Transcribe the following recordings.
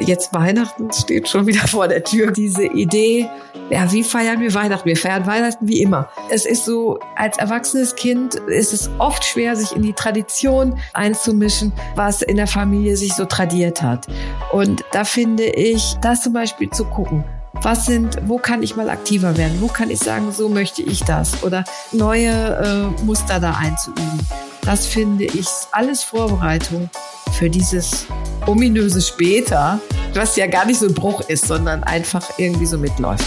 Jetzt Weihnachten steht schon wieder vor der Tür. Diese Idee, ja, wie feiern wir Weihnachten? Wir feiern Weihnachten wie immer. Es ist so, als erwachsenes Kind ist es oft schwer, sich in die Tradition einzumischen, was in der Familie sich so tradiert hat. Und da finde ich, das zum Beispiel zu gucken. Was sind, wo kann ich mal aktiver werden? Wo kann ich sagen, so möchte ich das? Oder neue äh, Muster da einzuüben. Das finde ich alles Vorbereitung für dieses ominöse Später, was ja gar nicht so ein Bruch ist, sondern einfach irgendwie so mitläuft.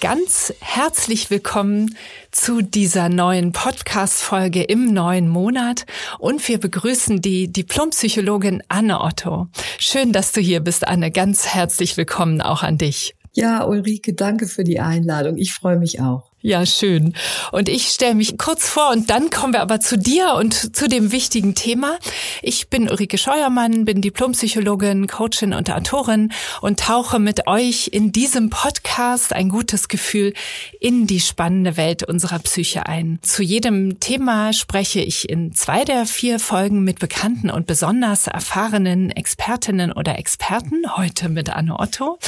ganz herzlich willkommen zu dieser neuen Podcast-Folge im neuen Monat. Und wir begrüßen die Diplompsychologin Anne Otto. Schön, dass du hier bist, Anne. Ganz herzlich willkommen auch an dich. Ja, Ulrike, danke für die Einladung. Ich freue mich auch. Ja, schön. Und ich stelle mich kurz vor und dann kommen wir aber zu dir und zu dem wichtigen Thema. Ich bin Ulrike Scheuermann, bin Diplompsychologin, Coachin und Autorin und tauche mit euch in diesem Podcast ein gutes Gefühl in die spannende Welt unserer Psyche ein. Zu jedem Thema spreche ich in zwei der vier Folgen mit bekannten und besonders erfahrenen Expertinnen oder Experten, heute mit Anne Otto.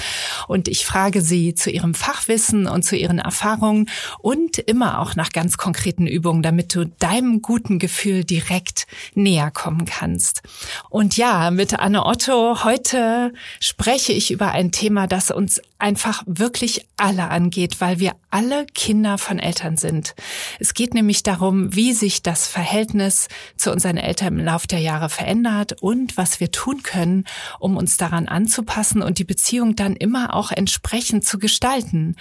Und ich frage sie zu ihrem Fachwissen und zu ihren Erfahrungen und immer auch nach ganz konkreten Übungen, damit du deinem guten Gefühl direkt näher kommen kannst. Und ja, mit Anne Otto, heute spreche ich über ein Thema, das uns einfach wirklich alle angeht, weil wir alle Kinder von Eltern sind. Es geht nämlich darum, wie sich das Verhältnis zu unseren Eltern im Laufe der Jahre verändert und was wir tun können, um uns daran anzupassen und die Beziehung dann immer auch entsprechend zu gestalten.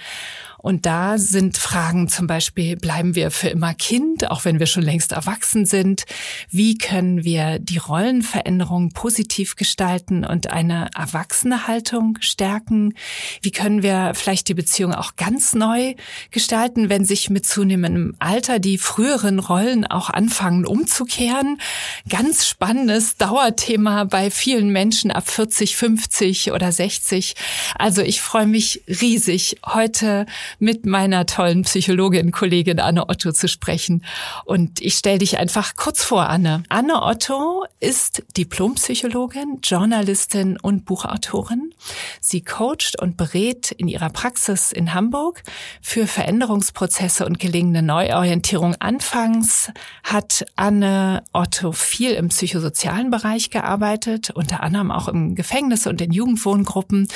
Und da sind Fragen zum Beispiel, bleiben wir für immer Kind, auch wenn wir schon längst erwachsen sind? Wie können wir die Rollenveränderung positiv gestalten und eine erwachsene Haltung stärken? Wie können wir vielleicht die Beziehung auch ganz neu gestalten, wenn sich mit zunehmendem Alter die früheren Rollen auch anfangen umzukehren? Ganz spannendes Dauerthema bei vielen Menschen ab 40, 50 oder 60. Also ich freue mich riesig, heute mit meiner tollen Psychologin, Kollegin Anne Otto zu sprechen. Und ich stelle dich einfach kurz vor, Anne. Anne Otto ist Diplompsychologin, Journalistin und Buchautorin. Sie coacht und berät in ihrer Praxis in Hamburg für Veränderungsprozesse und gelingende Neuorientierung. Anfangs hat Anne Otto viel im psychosozialen Bereich gearbeitet, unter anderem auch im Gefängnis und in Jugendwohngruppen.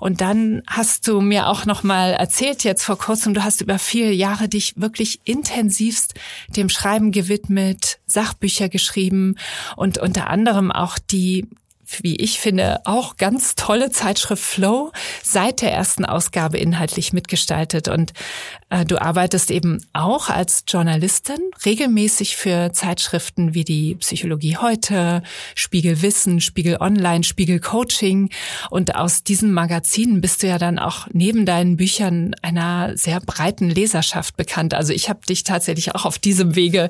Und dann hast du mir auch noch mal erzählt jetzt vor kurzem, du hast über viele Jahre dich wirklich intensivst dem Schreiben gewidmet, Sachbücher geschrieben und unter anderem auch die wie ich finde, auch ganz tolle Zeitschrift Flow seit der ersten Ausgabe inhaltlich mitgestaltet. Und du arbeitest eben auch als Journalistin regelmäßig für Zeitschriften wie die Psychologie heute, Spiegel Wissen, Spiegel Online, Spiegel Coaching. Und aus diesen Magazinen bist du ja dann auch neben deinen Büchern einer sehr breiten Leserschaft bekannt. Also ich habe dich tatsächlich auch auf diesem Wege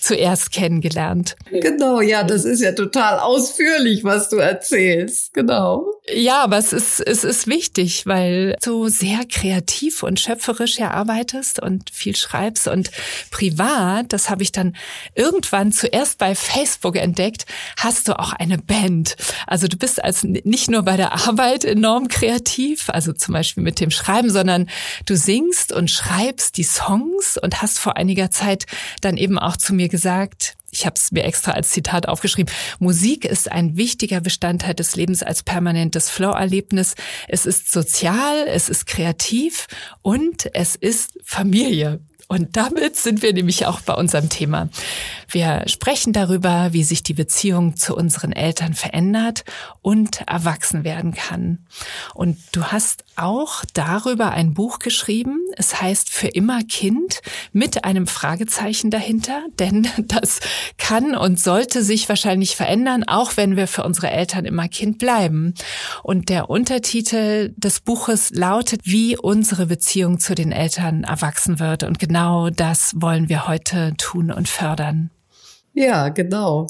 zuerst kennengelernt. Genau, ja, das ist ja total ausführlich, was du erzählst. Genau. Ja, aber es ist, es ist wichtig, weil du sehr kreativ und schöpferisch ja arbeitest und viel schreibst und privat, das habe ich dann irgendwann zuerst bei Facebook entdeckt, hast du auch eine Band. Also du bist als nicht nur bei der Arbeit enorm kreativ, also zum Beispiel mit dem Schreiben, sondern du singst und schreibst die Songs und hast vor einiger Zeit dann eben auch zu mir gesagt, ich habe es mir extra als Zitat aufgeschrieben, Musik ist ein wichtiger Bestandteil des Lebens als permanentes Flow-Erlebnis. Es ist sozial, es ist kreativ und es ist Familie. Und damit sind wir nämlich auch bei unserem Thema. Wir sprechen darüber, wie sich die Beziehung zu unseren Eltern verändert und erwachsen werden kann. Und du hast auch darüber ein Buch geschrieben. Es heißt Für immer Kind mit einem Fragezeichen dahinter, denn das kann und sollte sich wahrscheinlich verändern, auch wenn wir für unsere Eltern immer Kind bleiben. Und der Untertitel des Buches lautet, wie unsere Beziehung zu den Eltern erwachsen wird. Und genau das wollen wir heute tun und fördern. Ja, genau.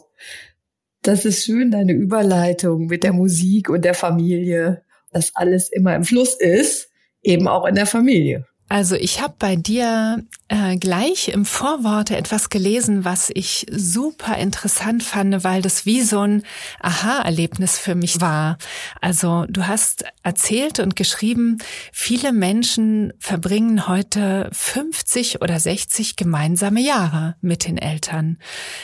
Das ist schön, deine Überleitung mit der Musik und der Familie, dass alles immer im Fluss ist, eben auch in der Familie. Also ich habe bei dir äh, gleich im Vorwort etwas gelesen, was ich super interessant fand, weil das wie so ein Aha-Erlebnis für mich war. Also du hast erzählt und geschrieben, viele Menschen verbringen heute 50 oder 60 gemeinsame Jahre mit den Eltern.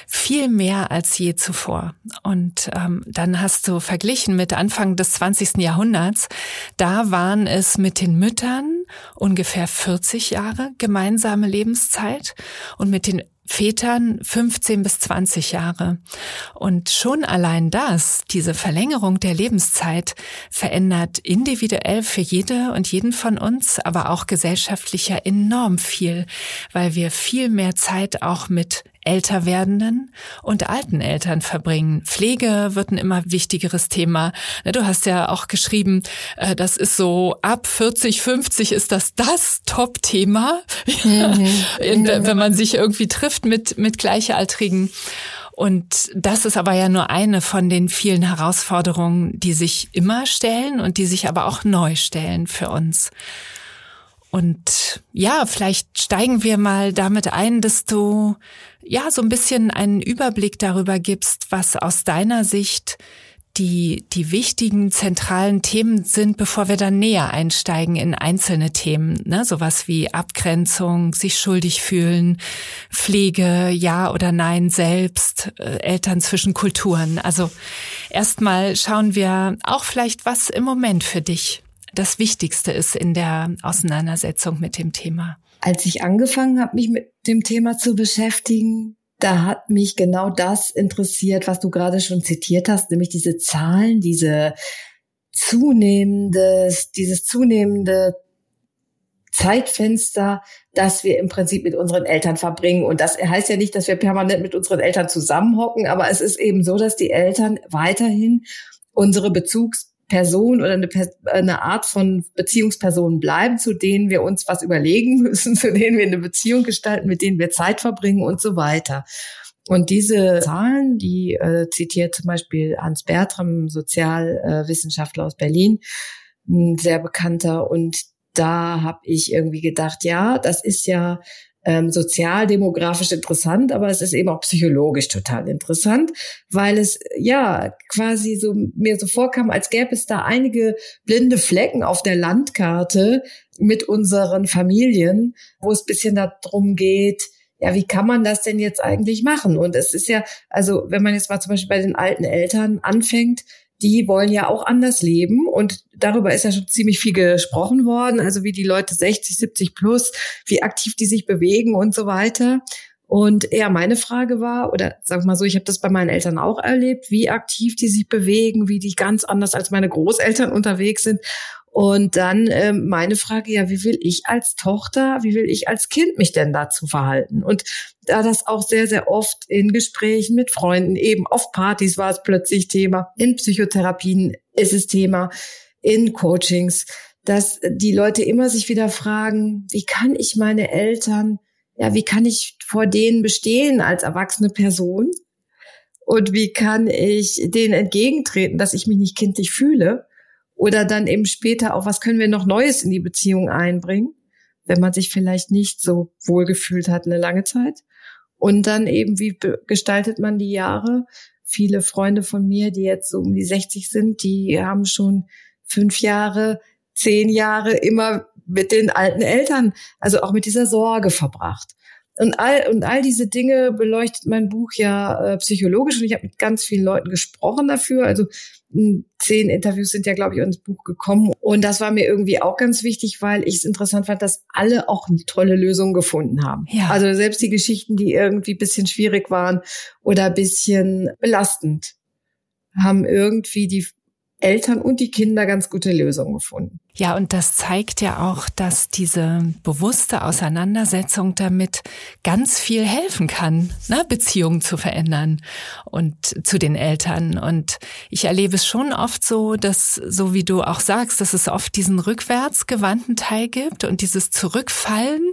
Viel mehr als je zuvor. Und ähm, dann hast du verglichen mit Anfang des 20. Jahrhunderts. Da waren es mit den Müttern ungefähr 40 Jahre gemeinsame Lebenszeit und mit den Vätern 15 bis 20 Jahre. Und schon allein das, diese Verlängerung der Lebenszeit, verändert individuell für jede und jeden von uns, aber auch gesellschaftlicher enorm viel, weil wir viel mehr Zeit auch mit älter werdenden und alten Eltern verbringen. Pflege wird ein immer wichtigeres Thema. Ne, du hast ja auch geschrieben, äh, das ist so ab 40, 50 ist das das Top-Thema, mhm. wenn man sich irgendwie trifft mit, mit Gleichaltrigen. Und das ist aber ja nur eine von den vielen Herausforderungen, die sich immer stellen und die sich aber auch neu stellen für uns. Und ja, vielleicht steigen wir mal damit ein, dass du ja so ein bisschen einen Überblick darüber gibst, was aus deiner Sicht die, die wichtigen zentralen Themen sind, bevor wir dann näher einsteigen in einzelne Themen, ne? sowas wie Abgrenzung, sich schuldig fühlen, Pflege, ja oder nein selbst, äh, Eltern zwischen Kulturen. Also erstmal schauen wir auch vielleicht, was im Moment für dich das Wichtigste ist in der Auseinandersetzung mit dem Thema? Als ich angefangen habe, mich mit dem Thema zu beschäftigen, da hat mich genau das interessiert, was du gerade schon zitiert hast, nämlich diese Zahlen, diese zunehmendes, dieses zunehmende Zeitfenster, das wir im Prinzip mit unseren Eltern verbringen. Und das heißt ja nicht, dass wir permanent mit unseren Eltern zusammenhocken, aber es ist eben so, dass die Eltern weiterhin unsere Bezugs Person oder eine, eine Art von Beziehungspersonen bleiben, zu denen wir uns was überlegen müssen, zu denen wir eine Beziehung gestalten, mit denen wir Zeit verbringen und so weiter. Und diese Zahlen, die äh, zitiert zum Beispiel Hans Bertram, Sozialwissenschaftler aus Berlin, ein sehr bekannter. Und da habe ich irgendwie gedacht, ja, das ist ja ähm, sozialdemografisch interessant, aber es ist eben auch psychologisch total interessant, weil es ja quasi so mir so vorkam, als gäbe es da einige blinde Flecken auf der Landkarte mit unseren Familien, wo es bisschen darum geht, ja, wie kann man das denn jetzt eigentlich machen? Und es ist ja, also wenn man jetzt mal zum Beispiel bei den alten Eltern anfängt, die wollen ja auch anders leben und darüber ist ja schon ziemlich viel gesprochen worden, also wie die Leute 60, 70 plus, wie aktiv die sich bewegen und so weiter. Und ja, meine Frage war, oder sag mal so, ich habe das bei meinen Eltern auch erlebt, wie aktiv die sich bewegen, wie die ganz anders als meine Großeltern unterwegs sind. Und dann ähm, meine Frage, ja, wie will ich als Tochter, wie will ich als Kind mich denn dazu verhalten? Und da das auch sehr, sehr oft in Gesprächen mit Freunden, eben auf Partys war es plötzlich Thema, in Psychotherapien ist es Thema, in Coachings, dass die Leute immer sich wieder fragen, wie kann ich meine Eltern, ja, wie kann ich vor denen bestehen als erwachsene Person? Und wie kann ich denen entgegentreten, dass ich mich nicht kindlich fühle? Oder dann eben später auch, was können wir noch Neues in die Beziehung einbringen, wenn man sich vielleicht nicht so wohlgefühlt hat eine lange Zeit. Und dann eben, wie gestaltet man die Jahre? Viele Freunde von mir, die jetzt so um die 60 sind, die haben schon fünf Jahre, zehn Jahre immer mit den alten Eltern, also auch mit dieser Sorge verbracht. Und all, und all diese Dinge beleuchtet mein Buch ja äh, psychologisch und ich habe mit ganz vielen Leuten gesprochen dafür. Also zehn Interviews sind ja, glaube ich, ins Buch gekommen. Und das war mir irgendwie auch ganz wichtig, weil ich es interessant fand, dass alle auch eine tolle Lösung gefunden haben. Ja. Also selbst die Geschichten, die irgendwie bisschen schwierig waren oder bisschen belastend, haben irgendwie die Eltern und die Kinder ganz gute Lösungen gefunden. Ja, und das zeigt ja auch, dass diese bewusste Auseinandersetzung damit ganz viel helfen kann, ne? Beziehungen zu verändern und zu den Eltern. Und ich erlebe es schon oft so, dass, so wie du auch sagst, dass es oft diesen rückwärtsgewandten Teil gibt und dieses Zurückfallen.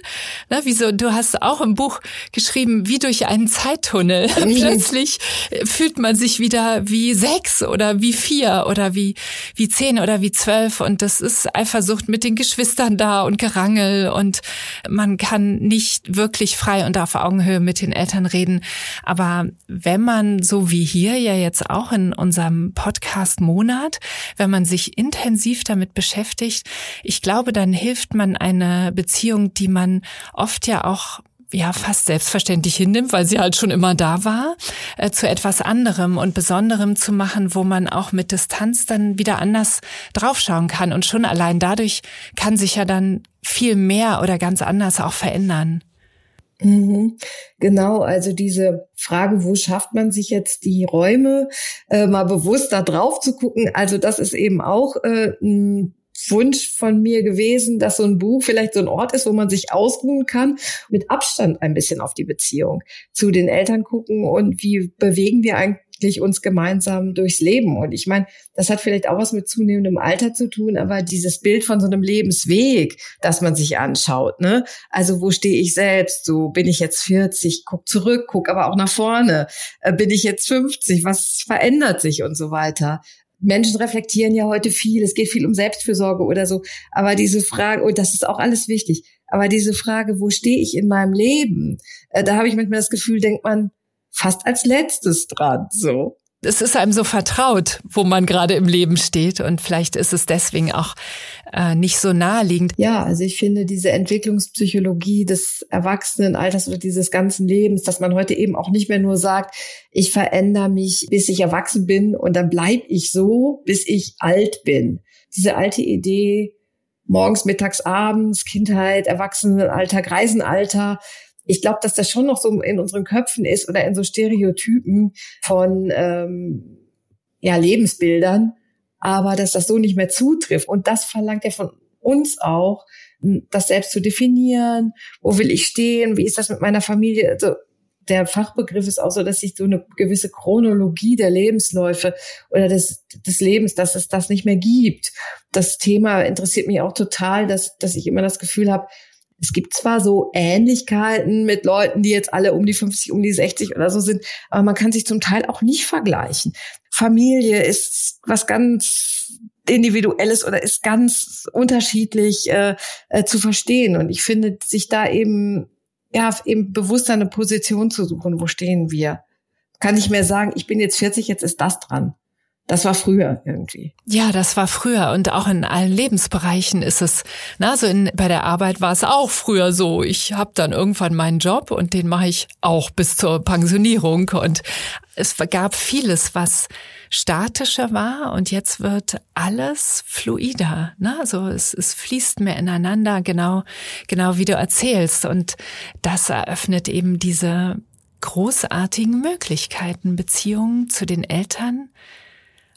Ne? Wie so, du hast auch im Buch geschrieben, wie durch einen Zeittunnel. Plötzlich fühlt man sich wieder wie sechs oder wie vier oder wie, wie zehn oder wie zwölf. Und das ist Eifersucht mit den Geschwistern da und Gerangel und man kann nicht wirklich frei und auf Augenhöhe mit den Eltern reden. Aber wenn man, so wie hier ja jetzt auch in unserem Podcast Monat, wenn man sich intensiv damit beschäftigt, ich glaube, dann hilft man eine Beziehung, die man oft ja auch ja fast selbstverständlich hinnimmt, weil sie halt schon immer da war, äh, zu etwas anderem und Besonderem zu machen, wo man auch mit Distanz dann wieder anders draufschauen kann. Und schon allein dadurch kann sich ja dann viel mehr oder ganz anders auch verändern. Mhm. Genau, also diese Frage, wo schafft man sich jetzt die Räume, äh, mal bewusst da drauf zu gucken. Also das ist eben auch äh, ein Wunsch von mir gewesen, dass so ein Buch vielleicht so ein Ort ist, wo man sich ausruhen kann, mit Abstand ein bisschen auf die Beziehung zu den Eltern gucken und wie bewegen wir eigentlich uns gemeinsam durchs Leben. Und ich meine, das hat vielleicht auch was mit zunehmendem Alter zu tun, aber dieses Bild von so einem Lebensweg, das man sich anschaut, ne? Also wo stehe ich selbst? So bin ich jetzt 40, guck zurück, guck aber auch nach vorne. Äh, bin ich jetzt 50? Was verändert sich und so weiter? Menschen reflektieren ja heute viel, es geht viel um Selbstfürsorge oder so, aber diese Frage, und das ist auch alles wichtig, aber diese Frage, wo stehe ich in meinem Leben, äh, da habe ich manchmal das Gefühl, denkt man fast als letztes dran, so es ist einem so vertraut, wo man gerade im Leben steht und vielleicht ist es deswegen auch äh, nicht so naheliegend. Ja, also ich finde diese Entwicklungspsychologie des Erwachsenenalters oder dieses ganzen Lebens, dass man heute eben auch nicht mehr nur sagt, ich verändere mich, bis ich erwachsen bin und dann bleib ich so, bis ich alt bin. Diese alte Idee, morgens, mittags, abends, Kindheit, Erwachsenenalter, Greisenalter, ich glaube, dass das schon noch so in unseren Köpfen ist oder in so Stereotypen von ähm, ja, Lebensbildern, aber dass das so nicht mehr zutrifft. Und das verlangt ja von uns auch, das selbst zu definieren. Wo will ich stehen? Wie ist das mit meiner Familie? Also der Fachbegriff ist auch so, dass sich so eine gewisse Chronologie der Lebensläufe oder des, des Lebens, dass es das nicht mehr gibt. Das Thema interessiert mich auch total, dass, dass ich immer das Gefühl habe, es gibt zwar so Ähnlichkeiten mit Leuten, die jetzt alle um die 50, um die 60 oder so sind, aber man kann sich zum Teil auch nicht vergleichen. Familie ist was ganz individuelles oder ist ganz unterschiedlich äh, äh, zu verstehen. Und ich finde, sich da eben ja eben bewusst eine Position zu suchen, wo stehen wir, kann ich mehr sagen, ich bin jetzt 40, jetzt ist das dran. Das war früher irgendwie. Ja, das war früher und auch in allen Lebensbereichen ist es. Na, so in, bei der Arbeit war es auch früher so. Ich habe dann irgendwann meinen Job und den mache ich auch bis zur Pensionierung und es gab vieles, was statischer war und jetzt wird alles fluider. Ne? Also es, es fließt mehr ineinander, genau, genau wie du erzählst und das eröffnet eben diese großartigen Möglichkeiten, Beziehungen zu den Eltern,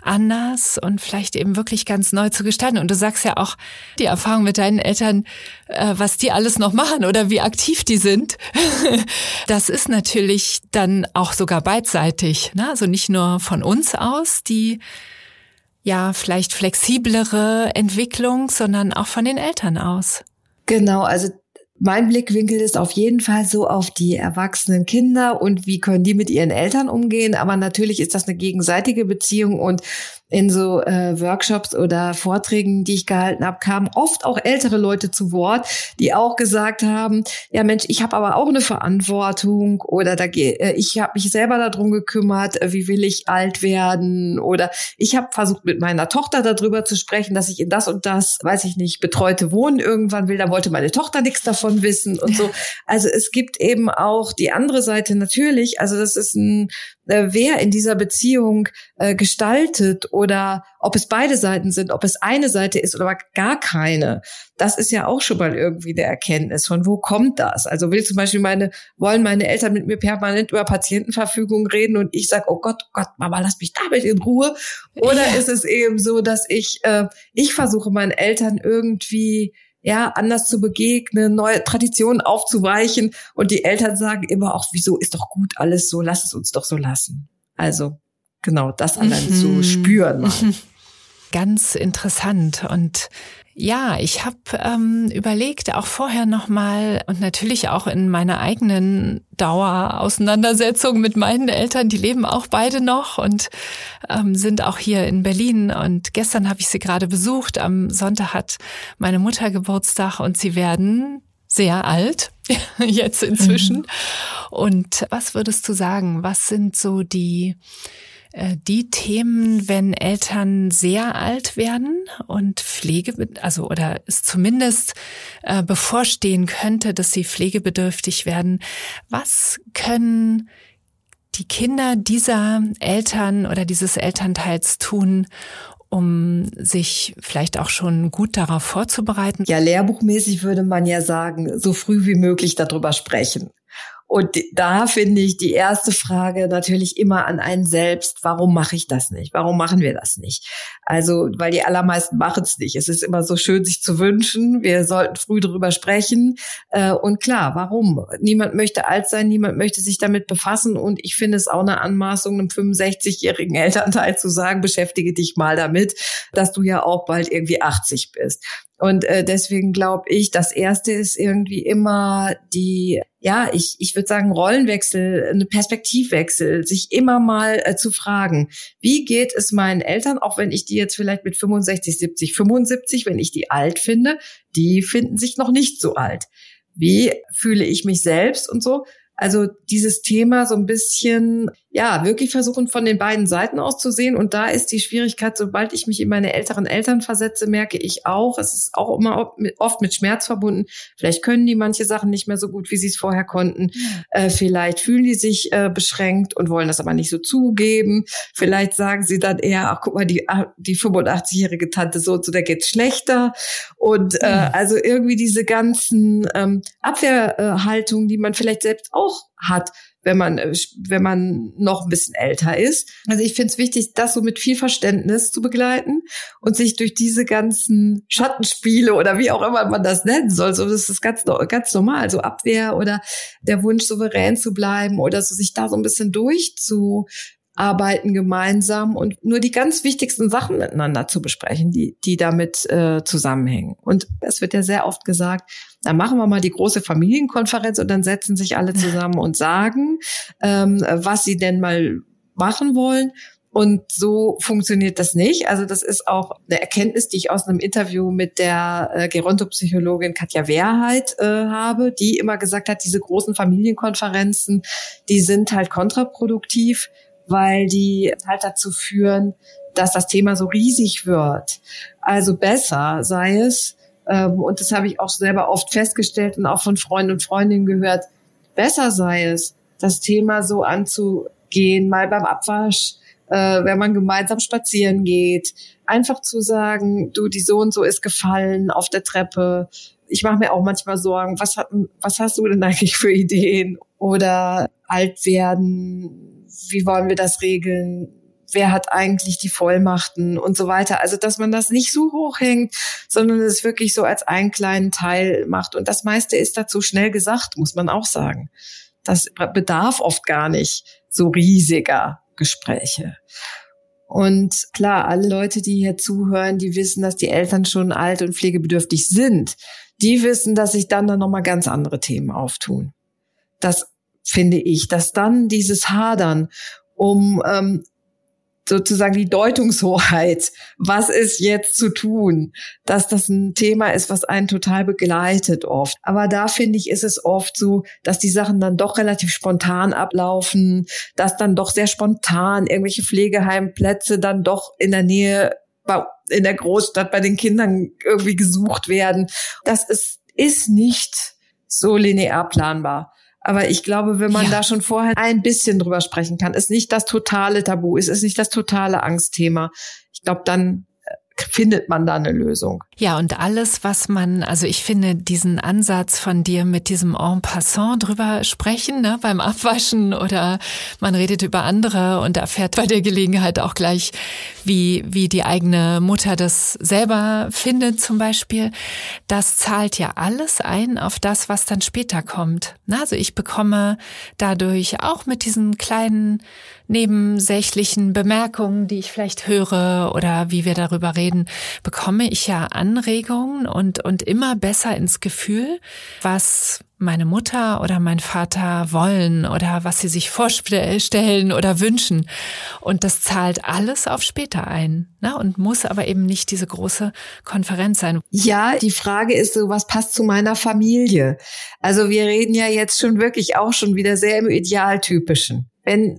anders und vielleicht eben wirklich ganz neu zu gestalten. Und du sagst ja auch die Erfahrung mit deinen Eltern, äh, was die alles noch machen oder wie aktiv die sind. das ist natürlich dann auch sogar beidseitig. Ne? Also nicht nur von uns aus, die ja vielleicht flexiblere Entwicklung, sondern auch von den Eltern aus. Genau, also mein Blickwinkel ist auf jeden Fall so auf die erwachsenen Kinder und wie können die mit ihren Eltern umgehen. Aber natürlich ist das eine gegenseitige Beziehung und in so äh, Workshops oder Vorträgen, die ich gehalten habe, kamen oft auch ältere Leute zu Wort, die auch gesagt haben, ja Mensch, ich habe aber auch eine Verantwortung oder da äh, ich habe mich selber darum gekümmert, äh, wie will ich alt werden oder ich habe versucht mit meiner Tochter darüber zu sprechen, dass ich in das und das, weiß ich nicht, betreute Wohnen irgendwann will, da wollte meine Tochter nichts davon wissen und so. Also es gibt eben auch die andere Seite natürlich, also das ist ein äh, wer in dieser Beziehung äh, gestaltet oder ob es beide Seiten sind, ob es eine Seite ist oder gar keine. Das ist ja auch schon mal irgendwie der Erkenntnis von wo kommt das? Also will zum Beispiel meine, wollen meine Eltern mit mir permanent über Patientenverfügung reden und ich sage, oh Gott, oh Gott, Mama, lass mich damit in Ruhe. Oder ja. ist es eben so, dass ich, äh, ich versuche meinen Eltern irgendwie ja, anders zu begegnen, neue Traditionen aufzuweichen. Und die Eltern sagen immer auch, wieso ist doch gut alles so, lass es uns doch so lassen. Also genau, das allein mhm. zu spüren. Mal. Ganz interessant. Und ja, ich habe ähm, überlegt, auch vorher nochmal und natürlich auch in meiner eigenen Dauerauseinandersetzung mit meinen Eltern, die leben auch beide noch und ähm, sind auch hier in Berlin. Und gestern habe ich sie gerade besucht. Am Sonntag hat meine Mutter Geburtstag und sie werden sehr alt, jetzt inzwischen. Mhm. Und was würdest du sagen? Was sind so die die Themen, wenn Eltern sehr alt werden und Pflege, also oder es zumindest äh, bevorstehen könnte, dass sie pflegebedürftig werden. Was können die Kinder dieser Eltern oder dieses Elternteils tun, um sich vielleicht auch schon gut darauf vorzubereiten? Ja, lehrbuchmäßig würde man ja sagen, so früh wie möglich darüber sprechen. Und da finde ich die erste Frage natürlich immer an einen selbst, warum mache ich das nicht? Warum machen wir das nicht? Also, weil die allermeisten machen es nicht. Es ist immer so schön, sich zu wünschen. Wir sollten früh darüber sprechen. Äh, und klar, warum? Niemand möchte alt sein, niemand möchte sich damit befassen. Und ich finde es auch eine Anmaßung, einem 65-jährigen Elternteil zu sagen, beschäftige dich mal damit, dass du ja auch bald irgendwie 80 bist. Und äh, deswegen glaube ich, das erste ist irgendwie immer die, ja, ich, ich würde sagen, Rollenwechsel, eine Perspektivwechsel, sich immer mal äh, zu fragen, wie geht es meinen Eltern, auch wenn ich die jetzt vielleicht mit 65, 70, 75, wenn ich die alt finde, die finden sich noch nicht so alt. Wie fühle ich mich selbst und so? Also dieses Thema so ein bisschen, ja, wirklich versuchen von den beiden Seiten aus zu sehen. Und da ist die Schwierigkeit, sobald ich mich in meine älteren Eltern versetze, merke ich auch, es ist auch immer oft mit Schmerz verbunden. Vielleicht können die manche Sachen nicht mehr so gut, wie sie es vorher konnten. Äh, vielleicht fühlen die sich äh, beschränkt und wollen das aber nicht so zugeben. Vielleicht sagen sie dann eher, ach guck mal, die, ah, die 85-jährige Tante so und so, der geht's schlechter. Und äh, also irgendwie diese ganzen ähm, Abwehrhaltungen, die man vielleicht selbst auch hat, wenn man, äh, wenn man noch ein bisschen älter ist. Also ich finde es wichtig, das so mit viel Verständnis zu begleiten und sich durch diese ganzen Schattenspiele oder wie auch immer man das nennen soll, so das ist ganz, ganz normal, so Abwehr oder der Wunsch, souverän zu bleiben oder so sich da so ein bisschen durchzu arbeiten gemeinsam und nur die ganz wichtigsten Sachen miteinander zu besprechen, die, die damit äh, zusammenhängen. Und es wird ja sehr oft gesagt, dann machen wir mal die große Familienkonferenz und dann setzen sich alle zusammen und sagen, ähm, was sie denn mal machen wollen. Und so funktioniert das nicht. Also das ist auch eine Erkenntnis, die ich aus einem Interview mit der äh, Gerontopsychologin Katja Wehrheit äh, habe, die immer gesagt hat, diese großen Familienkonferenzen, die sind halt kontraproduktiv weil die halt dazu führen, dass das Thema so riesig wird. Also besser sei es, ähm, und das habe ich auch selber oft festgestellt und auch von Freunden und Freundinnen gehört, besser sei es, das Thema so anzugehen, mal beim Abwasch, äh, wenn man gemeinsam spazieren geht, einfach zu sagen, du, die so und so ist gefallen auf der Treppe. Ich mache mir auch manchmal Sorgen, was, hat, was hast du denn eigentlich für Ideen? Oder alt werden, wie wollen wir das regeln? Wer hat eigentlich die Vollmachten und so weiter? Also, dass man das nicht so hochhängt, sondern es wirklich so als einen kleinen Teil macht. Und das meiste ist dazu schnell gesagt, muss man auch sagen. Das bedarf oft gar nicht so riesiger Gespräche. Und klar, alle Leute, die hier zuhören, die wissen, dass die Eltern schon alt und pflegebedürftig sind. Die wissen, dass sich dann dann nochmal ganz andere Themen auftun. Das finde ich, dass dann dieses Hadern um ähm, sozusagen die Deutungshoheit, was ist jetzt zu tun, dass das ein Thema ist, was einen total begleitet oft. Aber da finde ich, ist es oft so, dass die Sachen dann doch relativ spontan ablaufen, dass dann doch sehr spontan irgendwelche Pflegeheimplätze dann doch in der Nähe in der Großstadt bei den Kindern irgendwie gesucht werden. Das ist, ist nicht so linear planbar. Aber ich glaube, wenn man ja. da schon vorher ein bisschen drüber sprechen kann, ist nicht das totale Tabu, ist, ist nicht das totale Angstthema. Ich glaube, dann findet man da eine Lösung. Ja, und alles, was man, also ich finde diesen Ansatz von dir mit diesem En passant drüber sprechen, ne, beim Abwaschen oder man redet über andere und erfährt bei der Gelegenheit auch gleich, wie, wie die eigene Mutter das selber findet zum Beispiel. Das zahlt ja alles ein auf das, was dann später kommt. Also ich bekomme dadurch auch mit diesen kleinen nebensächlichen Bemerkungen, die ich vielleicht höre oder wie wir darüber reden, bekomme ich ja Anregungen und, und immer besser ins Gefühl, was meine Mutter oder mein Vater wollen oder was sie sich vorstellen oder wünschen. Und das zahlt alles auf später ein ne? und muss aber eben nicht diese große Konferenz sein. Ja, die Frage ist so, was passt zu meiner Familie? Also wir reden ja jetzt schon wirklich auch schon wieder sehr im Idealtypischen. Wenn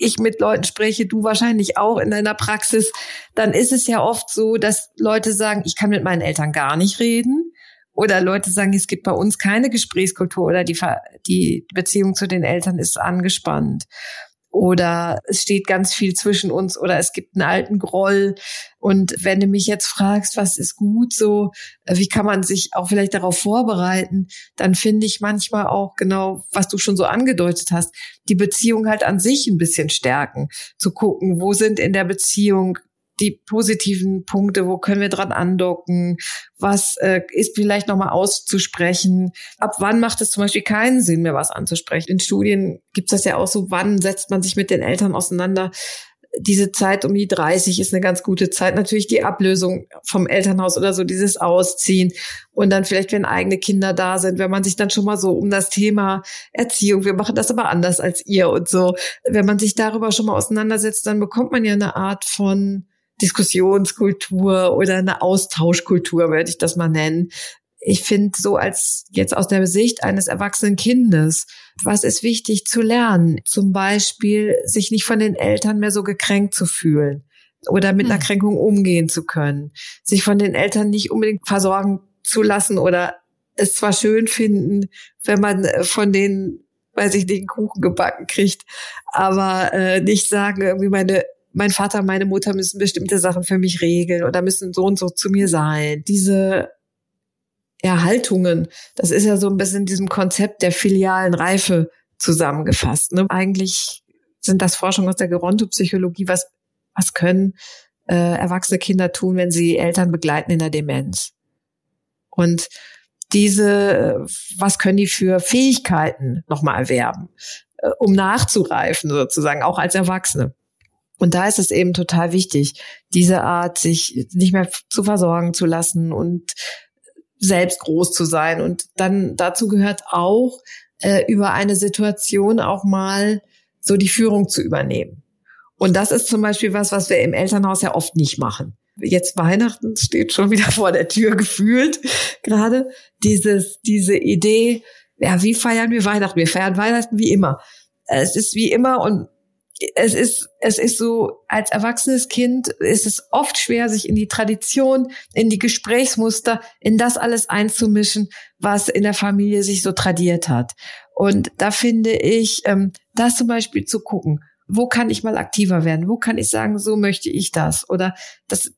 ich mit Leuten spreche, du wahrscheinlich auch in deiner Praxis, dann ist es ja oft so, dass Leute sagen, ich kann mit meinen Eltern gar nicht reden. Oder Leute sagen, es gibt bei uns keine Gesprächskultur oder die, die Beziehung zu den Eltern ist angespannt oder es steht ganz viel zwischen uns oder es gibt einen alten Groll. Und wenn du mich jetzt fragst, was ist gut so, äh, wie kann man sich auch vielleicht darauf vorbereiten, dann finde ich manchmal auch genau, was du schon so angedeutet hast, die Beziehung halt an sich ein bisschen stärken, zu gucken, wo sind in der Beziehung die positiven Punkte, wo können wir dran andocken, was äh, ist vielleicht nochmal auszusprechen, ab wann macht es zum Beispiel keinen Sinn mehr, was anzusprechen. In Studien gibt es das ja auch so, wann setzt man sich mit den Eltern auseinander, diese Zeit um die 30 ist eine ganz gute Zeit. Natürlich die Ablösung vom Elternhaus oder so, dieses Ausziehen. Und dann vielleicht, wenn eigene Kinder da sind, wenn man sich dann schon mal so um das Thema Erziehung, wir machen das aber anders als ihr und so, wenn man sich darüber schon mal auseinandersetzt, dann bekommt man ja eine Art von Diskussionskultur oder eine Austauschkultur, würde ich das mal nennen. Ich finde so als jetzt aus der Sicht eines erwachsenen Kindes, was ist wichtig zu lernen? Zum Beispiel, sich nicht von den Eltern mehr so gekränkt zu fühlen oder mit einer hm. Kränkung umgehen zu können, sich von den Eltern nicht unbedingt versorgen zu lassen oder es zwar schön finden, wenn man äh, von denen, weiß ich, den Kuchen gebacken kriegt, aber äh, nicht sagen, irgendwie meine mein Vater, meine Mutter müssen bestimmte Sachen für mich regeln oder müssen so und so zu mir sein. Diese Erhaltungen, das ist ja so ein bisschen in diesem Konzept der filialen Reife zusammengefasst. Ne? Eigentlich sind das Forschungen aus der Gerontopsychologie, was, was können äh, erwachsene Kinder tun, wenn sie Eltern begleiten in der Demenz. Und diese, was können die für Fähigkeiten nochmal erwerben, äh, um nachzureifen sozusagen, auch als Erwachsene. Und da ist es eben total wichtig, diese Art, sich nicht mehr zu versorgen zu lassen und selbst groß zu sein. Und dann dazu gehört auch, äh, über eine Situation auch mal so die Führung zu übernehmen. Und das ist zum Beispiel was, was wir im Elternhaus ja oft nicht machen. Jetzt Weihnachten steht schon wieder vor der Tür gefühlt gerade. Dieses, diese Idee, ja, wie feiern wir Weihnachten? Wir feiern Weihnachten wie immer. Es ist wie immer und es ist, es ist so, als erwachsenes Kind ist es oft schwer, sich in die Tradition, in die Gesprächsmuster, in das alles einzumischen, was in der Familie sich so tradiert hat. Und da finde ich, ähm, das zum Beispiel zu gucken, wo kann ich mal aktiver werden? Wo kann ich sagen, so möchte ich das? Oder das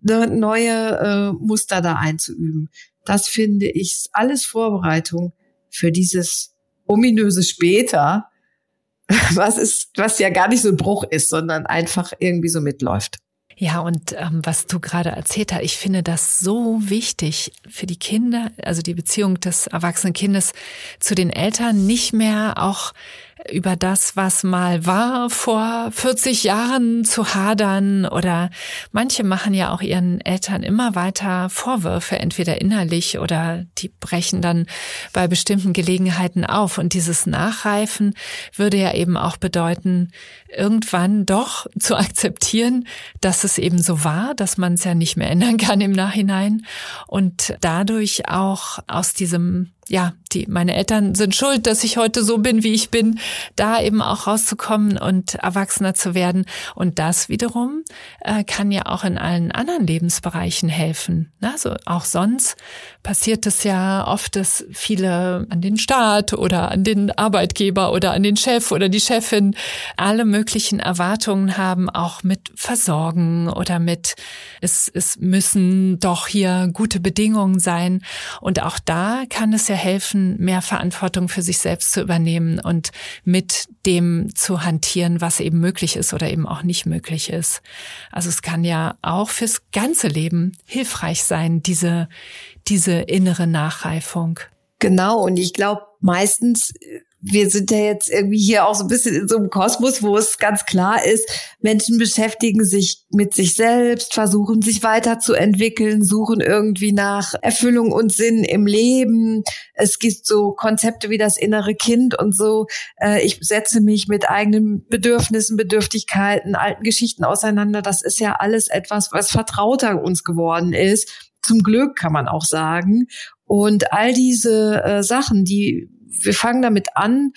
ne, neue äh, Muster da einzuüben. Das finde ich alles Vorbereitung für dieses ominöse später, was ist, was ja gar nicht so ein Bruch ist, sondern einfach irgendwie so mitläuft. Ja, und ähm, was du gerade erzählt hast, ich finde das so wichtig für die Kinder, also die Beziehung des erwachsenen Kindes zu den Eltern, nicht mehr auch über das, was mal war, vor 40 Jahren zu hadern oder manche machen ja auch ihren Eltern immer weiter Vorwürfe, entweder innerlich oder die brechen dann bei bestimmten Gelegenheiten auf. Und dieses Nachreifen würde ja eben auch bedeuten, irgendwann doch zu akzeptieren, dass es eben so war, dass man es ja nicht mehr ändern kann im Nachhinein und dadurch auch aus diesem ja, die, meine Eltern sind schuld, dass ich heute so bin, wie ich bin, da eben auch rauszukommen und erwachsener zu werden. Und das wiederum äh, kann ja auch in allen anderen Lebensbereichen helfen. Also auch sonst passiert es ja oft, dass viele an den Staat oder an den Arbeitgeber oder an den Chef oder die Chefin alle möglichen Erwartungen haben, auch mit Versorgen oder mit es, es müssen doch hier gute Bedingungen sein. Und auch da kann es ja helfen, mehr Verantwortung für sich selbst zu übernehmen und mit dem zu hantieren, was eben möglich ist oder eben auch nicht möglich ist. Also es kann ja auch fürs ganze Leben hilfreich sein, diese, diese innere Nachreifung. Genau, und ich glaube, meistens wir sind ja jetzt irgendwie hier auch so ein bisschen in so einem Kosmos, wo es ganz klar ist, Menschen beschäftigen sich mit sich selbst, versuchen sich weiterzuentwickeln, suchen irgendwie nach Erfüllung und Sinn im Leben. Es gibt so Konzepte wie das innere Kind und so. Äh, ich setze mich mit eigenen Bedürfnissen, Bedürftigkeiten, alten Geschichten auseinander. Das ist ja alles etwas, was vertrauter uns geworden ist. Zum Glück kann man auch sagen. Und all diese äh, Sachen, die wir fangen damit an,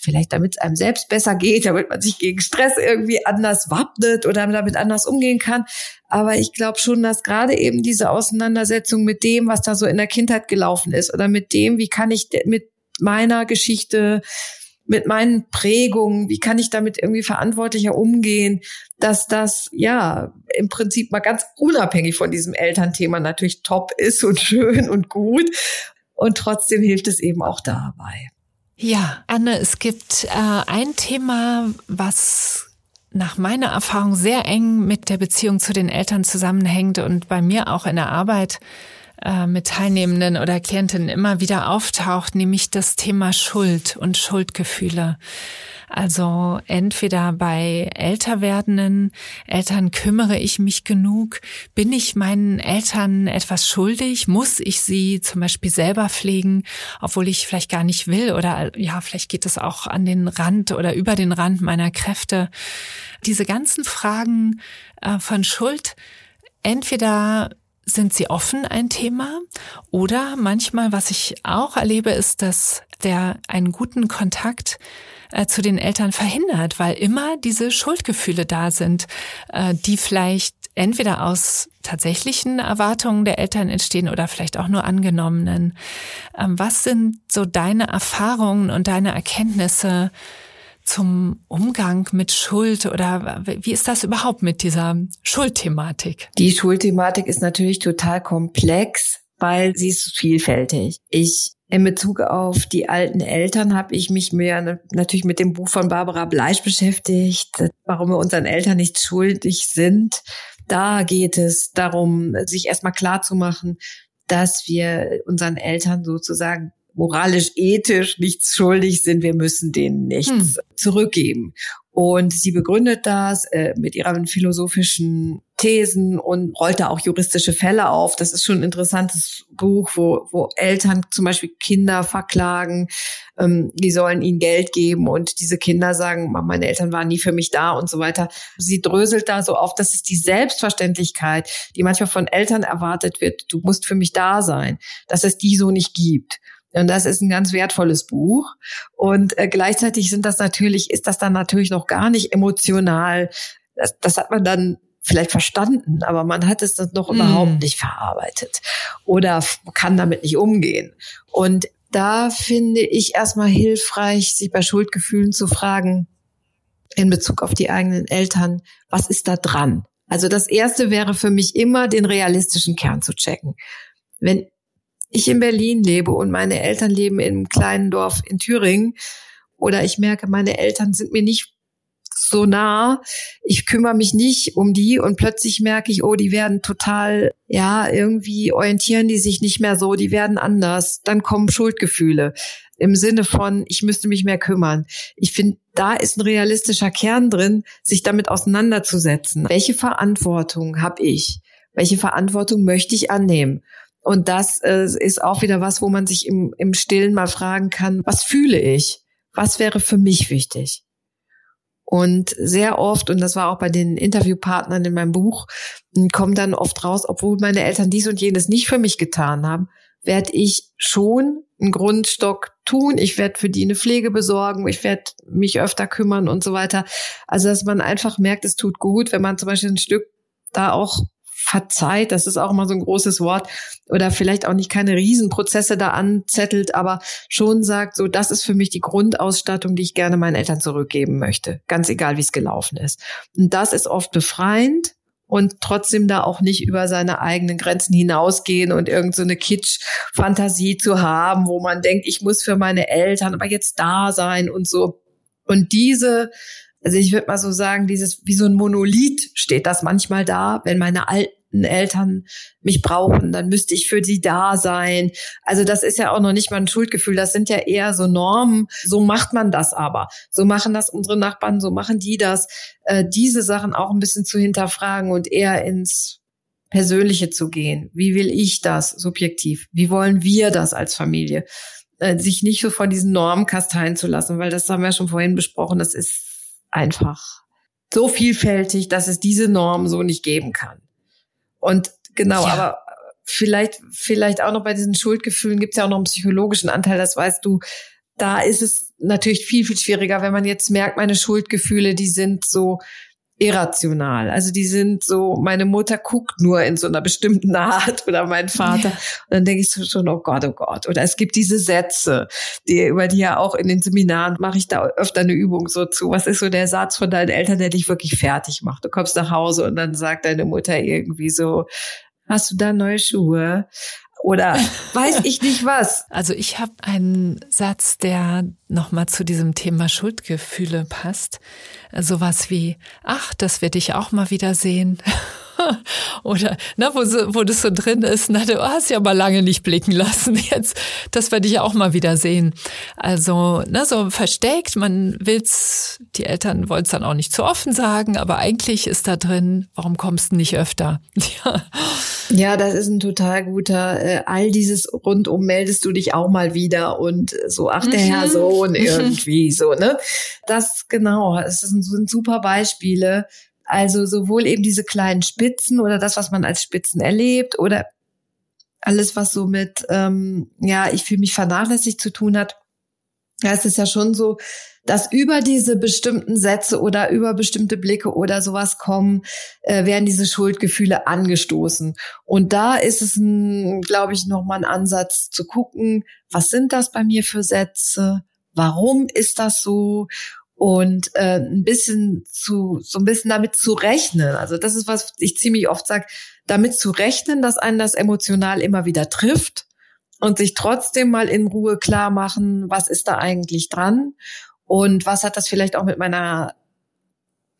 vielleicht damit es einem selbst besser geht, damit man sich gegen Stress irgendwie anders wappnet oder damit anders umgehen kann. Aber ich glaube schon, dass gerade eben diese Auseinandersetzung mit dem, was da so in der Kindheit gelaufen ist oder mit dem, wie kann ich mit meiner Geschichte, mit meinen Prägungen, wie kann ich damit irgendwie verantwortlicher umgehen, dass das ja im Prinzip mal ganz unabhängig von diesem Elternthema natürlich top ist und schön und gut und trotzdem hilft es eben auch dabei. Ja, Anne, es gibt äh, ein Thema, was nach meiner Erfahrung sehr eng mit der Beziehung zu den Eltern zusammenhängt und bei mir auch in der Arbeit äh, mit Teilnehmenden oder Klientinnen immer wieder auftaucht, nämlich das Thema Schuld und Schuldgefühle. Also entweder bei älter werdenden Eltern kümmere ich mich genug, bin ich meinen Eltern etwas schuldig, muss ich sie zum Beispiel selber pflegen, obwohl ich vielleicht gar nicht will oder ja, vielleicht geht es auch an den Rand oder über den Rand meiner Kräfte. Diese ganzen Fragen äh, von Schuld, entweder sind sie offen ein Thema oder manchmal, was ich auch erlebe, ist, dass der einen guten Kontakt äh, zu den Eltern verhindert, weil immer diese Schuldgefühle da sind, äh, die vielleicht entweder aus tatsächlichen Erwartungen der Eltern entstehen oder vielleicht auch nur angenommenen. Ähm, was sind so deine Erfahrungen und deine Erkenntnisse zum Umgang mit Schuld oder wie ist das überhaupt mit dieser Schuldthematik? Die Schuldthematik ist natürlich total komplex, weil sie ist vielfältig. Ich in Bezug auf die alten Eltern habe ich mich mehr natürlich mit dem Buch von Barbara Bleisch beschäftigt, warum wir unseren Eltern nicht schuldig sind. Da geht es darum, sich erstmal klar zu machen, dass wir unseren Eltern sozusagen moralisch, ethisch nichts schuldig sind. Wir müssen denen nichts hm. zurückgeben. Und sie begründet das äh, mit ihren philosophischen Thesen und rollt da auch juristische Fälle auf. Das ist schon ein interessantes Buch, wo, wo Eltern zum Beispiel Kinder verklagen, ähm, die sollen ihnen Geld geben und diese Kinder sagen, meine Eltern waren nie für mich da und so weiter. Sie dröselt da so auf, das ist die Selbstverständlichkeit, die manchmal von Eltern erwartet wird, du musst für mich da sein, dass es die so nicht gibt. Und das ist ein ganz wertvolles Buch. Und äh, gleichzeitig sind das natürlich, ist das dann natürlich noch gar nicht emotional. Das, das hat man dann vielleicht verstanden, aber man hat es dann noch mm. überhaupt nicht verarbeitet oder kann damit nicht umgehen. Und da finde ich erstmal hilfreich, sich bei Schuldgefühlen zu fragen, in Bezug auf die eigenen Eltern, was ist da dran? Also das erste wäre für mich immer, den realistischen Kern zu checken. Wenn ich in Berlin lebe und meine Eltern leben in einem kleinen Dorf in Thüringen oder ich merke, meine Eltern sind mir nicht so nah. Ich kümmere mich nicht um die und plötzlich merke ich, oh, die werden total, ja, irgendwie orientieren die sich nicht mehr so, die werden anders. Dann kommen Schuldgefühle im Sinne von, ich müsste mich mehr kümmern. Ich finde, da ist ein realistischer Kern drin, sich damit auseinanderzusetzen. Welche Verantwortung habe ich? Welche Verantwortung möchte ich annehmen? Und das äh, ist auch wieder was, wo man sich im, im Stillen mal fragen kann, was fühle ich? Was wäre für mich wichtig? Und sehr oft, und das war auch bei den Interviewpartnern in meinem Buch, kommt dann oft raus, obwohl meine Eltern dies und jenes nicht für mich getan haben, werde ich schon einen Grundstock tun. Ich werde für die eine Pflege besorgen. Ich werde mich öfter kümmern und so weiter. Also, dass man einfach merkt, es tut gut, wenn man zum Beispiel ein Stück da auch verzeiht, das ist auch immer so ein großes Wort, oder vielleicht auch nicht keine Riesenprozesse da anzettelt, aber schon sagt, so, das ist für mich die Grundausstattung, die ich gerne meinen Eltern zurückgeben möchte, ganz egal, wie es gelaufen ist. Und das ist oft befreiend und trotzdem da auch nicht über seine eigenen Grenzen hinausgehen und irgendeine so Kitsch-Fantasie zu haben, wo man denkt, ich muss für meine Eltern aber jetzt da sein und so. Und diese also ich würde mal so sagen, dieses wie so ein Monolith steht das manchmal da, wenn meine alten Eltern mich brauchen, dann müsste ich für sie da sein. Also das ist ja auch noch nicht mal ein Schuldgefühl, das sind ja eher so Normen. So macht man das aber. So machen das unsere Nachbarn, so machen die das. Äh, diese Sachen auch ein bisschen zu hinterfragen und eher ins Persönliche zu gehen. Wie will ich das subjektiv? Wie wollen wir das als Familie? Äh, sich nicht so von diesen Normen kasteien zu lassen, weil das haben wir ja schon vorhin besprochen, das ist einfach so vielfältig, dass es diese Norm so nicht geben kann. Und genau, ja. aber vielleicht, vielleicht auch noch bei diesen Schuldgefühlen gibt es ja auch noch einen psychologischen Anteil, das weißt du. Da ist es natürlich viel, viel schwieriger, wenn man jetzt merkt, meine Schuldgefühle, die sind so irrational. Also die sind so, meine Mutter guckt nur in so einer bestimmten Art oder mein Vater. Ja. Und dann denke ich so schon, oh Gott, oh Gott. Oder es gibt diese Sätze, die, über die ja auch in den Seminaren mache ich da öfter eine Übung so zu. Was ist so der Satz von deinen Eltern, der dich wirklich fertig macht? Du kommst nach Hause und dann sagt deine Mutter irgendwie so, hast du da neue Schuhe? oder weiß ich nicht was. Also ich habe einen Satz, der nochmal zu diesem Thema Schuldgefühle passt. Sowas wie, ach, das werde ich auch mal wieder sehen. Oder na, wo, wo das so drin ist, na, du hast ja mal lange nicht blicken lassen. Jetzt, das werde ich auch mal wieder sehen. Also, na, so versteckt, man will's, die Eltern wollen es dann auch nicht zu offen sagen, aber eigentlich ist da drin, warum kommst du nicht öfter? Ja. Ja, das ist ein total guter, äh, all dieses rundum meldest du dich auch mal wieder und so, ach, der mhm. Herr Sohn irgendwie so, ne? Das genau, es sind, sind super Beispiele, also sowohl eben diese kleinen Spitzen oder das, was man als Spitzen erlebt oder alles, was so mit, ähm, ja, ich fühle mich vernachlässigt zu tun hat. Ja, es ist ja schon so, dass über diese bestimmten Sätze oder über bestimmte Blicke oder sowas kommen, äh, werden diese Schuldgefühle angestoßen. Und da ist es, glaube ich, nochmal ein Ansatz zu gucken, was sind das bei mir für Sätze? Warum ist das so? und äh, ein bisschen zu so ein bisschen damit zu rechnen. Also das ist was ich ziemlich oft sage, damit zu rechnen, dass einen das emotional immer wieder trifft und sich trotzdem mal in Ruhe klar machen, was ist da eigentlich dran und was hat das vielleicht auch mit meiner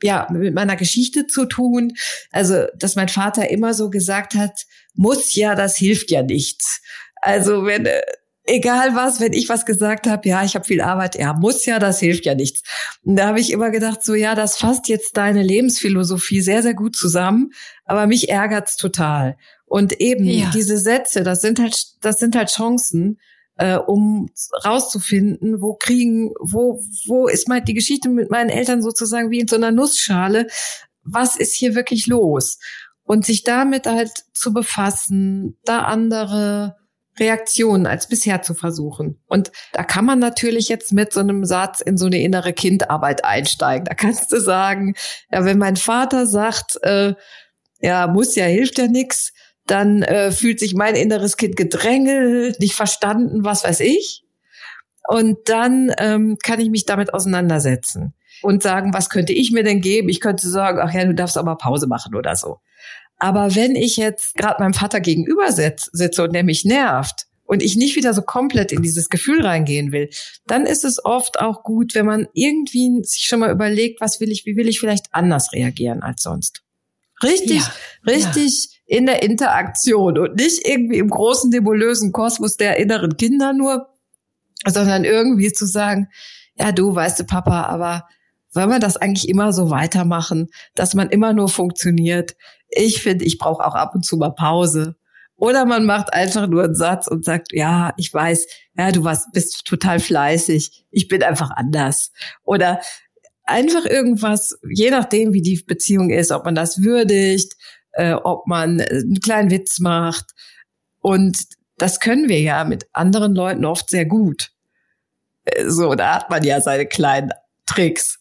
ja, mit meiner Geschichte zu tun. Also, dass mein Vater immer so gesagt hat, muss ja, das hilft ja nichts. Also, wenn äh, egal was, wenn ich was gesagt habe, ja, ich habe viel Arbeit, ja, muss ja, das hilft ja nichts. Und da habe ich immer gedacht, so ja, das fasst jetzt deine Lebensphilosophie sehr, sehr gut zusammen, aber mich ärgert's total. Und eben ja. diese Sätze, das sind halt, das sind halt Chancen, äh, um rauszufinden, wo kriegen, wo, wo ist mal die Geschichte mit meinen Eltern sozusagen wie in so einer Nussschale. Was ist hier wirklich los? Und sich damit halt zu befassen, da andere Reaktionen als bisher zu versuchen. Und da kann man natürlich jetzt mit so einem Satz in so eine innere Kindarbeit einsteigen. Da kannst du sagen, ja, wenn mein Vater sagt, äh, ja, muss ja, hilft ja nix, dann äh, fühlt sich mein inneres Kind gedrängelt, nicht verstanden, was weiß ich. Und dann ähm, kann ich mich damit auseinandersetzen und sagen, was könnte ich mir denn geben? Ich könnte sagen, ach ja, du darfst aber Pause machen oder so. Aber wenn ich jetzt gerade meinem Vater gegenüber sitze und der mich nervt, und ich nicht wieder so komplett in dieses Gefühl reingehen will, dann ist es oft auch gut, wenn man irgendwie sich schon mal überlegt, was will ich, wie will ich vielleicht anders reagieren als sonst. Richtig, ja, richtig ja. in der Interaktion und nicht irgendwie im großen nebulösen Kosmos der inneren Kinder nur, sondern irgendwie zu sagen, ja, du weißt du, Papa, aber wollen wir das eigentlich immer so weitermachen, dass man immer nur funktioniert? Ich finde, ich brauche auch ab und zu mal Pause. Oder man macht einfach nur einen Satz und sagt, ja, ich weiß, ja, du warst, bist total fleißig. Ich bin einfach anders. Oder einfach irgendwas, je nachdem, wie die Beziehung ist, ob man das würdigt, äh, ob man einen kleinen Witz macht. Und das können wir ja mit anderen Leuten oft sehr gut. Äh, so, da hat man ja seine kleinen Tricks.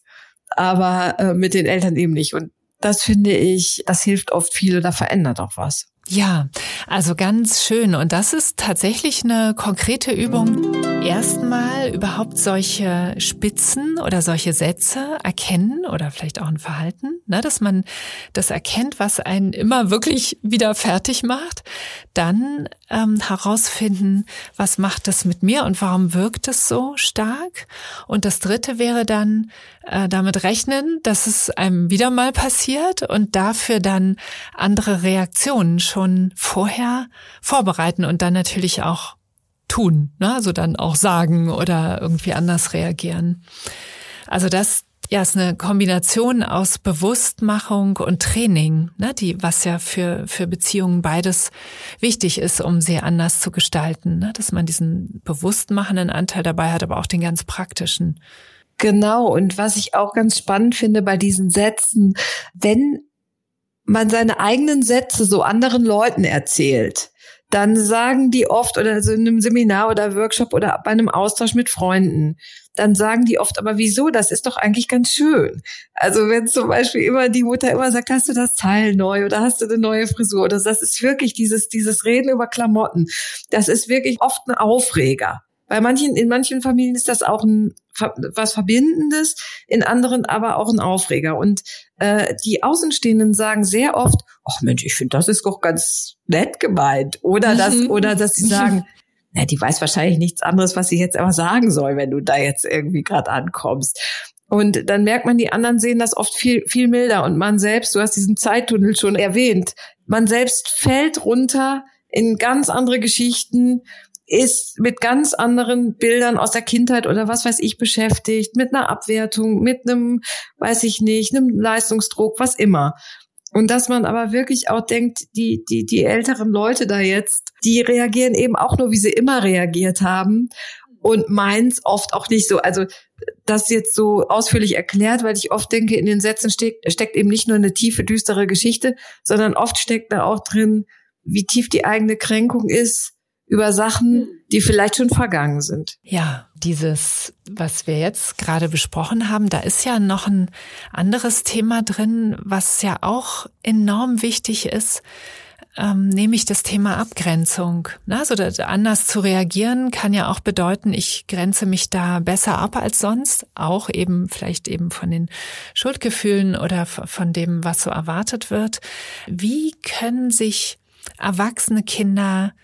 Aber äh, mit den Eltern eben nicht. Und das finde ich, das hilft oft viel oder verändert auch was. Ja, also ganz schön. Und das ist tatsächlich eine konkrete Übung. Erstmal überhaupt solche Spitzen oder solche Sätze erkennen oder vielleicht auch ein Verhalten, ne, dass man das erkennt, was einen immer wirklich wieder fertig macht. Dann ähm, herausfinden, was macht das mit mir und warum wirkt es so stark. Und das Dritte wäre dann äh, damit rechnen, dass es einem wieder mal passiert und dafür dann andere Reaktionen schon vorher vorbereiten und dann natürlich auch tun, ne? also dann auch sagen oder irgendwie anders reagieren. Also das ja, ist eine Kombination aus Bewusstmachung und Training, ne, die, was ja für, für Beziehungen beides wichtig ist, um sie anders zu gestalten, ne, dass man diesen bewusstmachenden Anteil dabei hat, aber auch den ganz praktischen. Genau. Und was ich auch ganz spannend finde bei diesen Sätzen, wenn man seine eigenen Sätze so anderen Leuten erzählt, dann sagen die oft oder so in einem Seminar oder Workshop oder bei einem Austausch mit Freunden, dann sagen die oft, aber wieso? Das ist doch eigentlich ganz schön. Also wenn zum Beispiel immer die Mutter immer sagt, hast du das Teil neu oder hast du eine neue Frisur oder das ist wirklich dieses, dieses Reden über Klamotten. Das ist wirklich oft ein Aufreger. Bei manchen, in manchen Familien ist das auch ein, was Verbindendes, in anderen aber auch ein Aufreger. Und äh, die Außenstehenden sagen sehr oft, ach Mensch, ich finde, das ist doch ganz nett gemeint. Oder das, mhm. oder dass sie sagen, na, die weiß wahrscheinlich nichts anderes, was sie jetzt aber sagen soll, wenn du da jetzt irgendwie gerade ankommst. Und dann merkt man, die anderen sehen das oft viel, viel milder. Und man selbst, du hast diesen Zeittunnel schon erwähnt, man selbst fällt runter in ganz andere Geschichten ist mit ganz anderen Bildern aus der Kindheit oder was weiß ich beschäftigt, mit einer Abwertung, mit einem, weiß ich nicht, einem Leistungsdruck, was immer. Und dass man aber wirklich auch denkt, die, die, die älteren Leute da jetzt, die reagieren eben auch nur, wie sie immer reagiert haben und meins oft auch nicht so. Also das jetzt so ausführlich erklärt, weil ich oft denke, in den Sätzen steckt, steckt eben nicht nur eine tiefe, düstere Geschichte, sondern oft steckt da auch drin, wie tief die eigene Kränkung ist, über Sachen, die vielleicht schon vergangen sind. Ja, dieses, was wir jetzt gerade besprochen haben, da ist ja noch ein anderes Thema drin, was ja auch enorm wichtig ist, ähm, nämlich das Thema Abgrenzung. Na, so anders zu reagieren kann ja auch bedeuten, ich grenze mich da besser ab als sonst, auch eben vielleicht eben von den Schuldgefühlen oder von dem, was so erwartet wird. Wie können sich erwachsene Kinder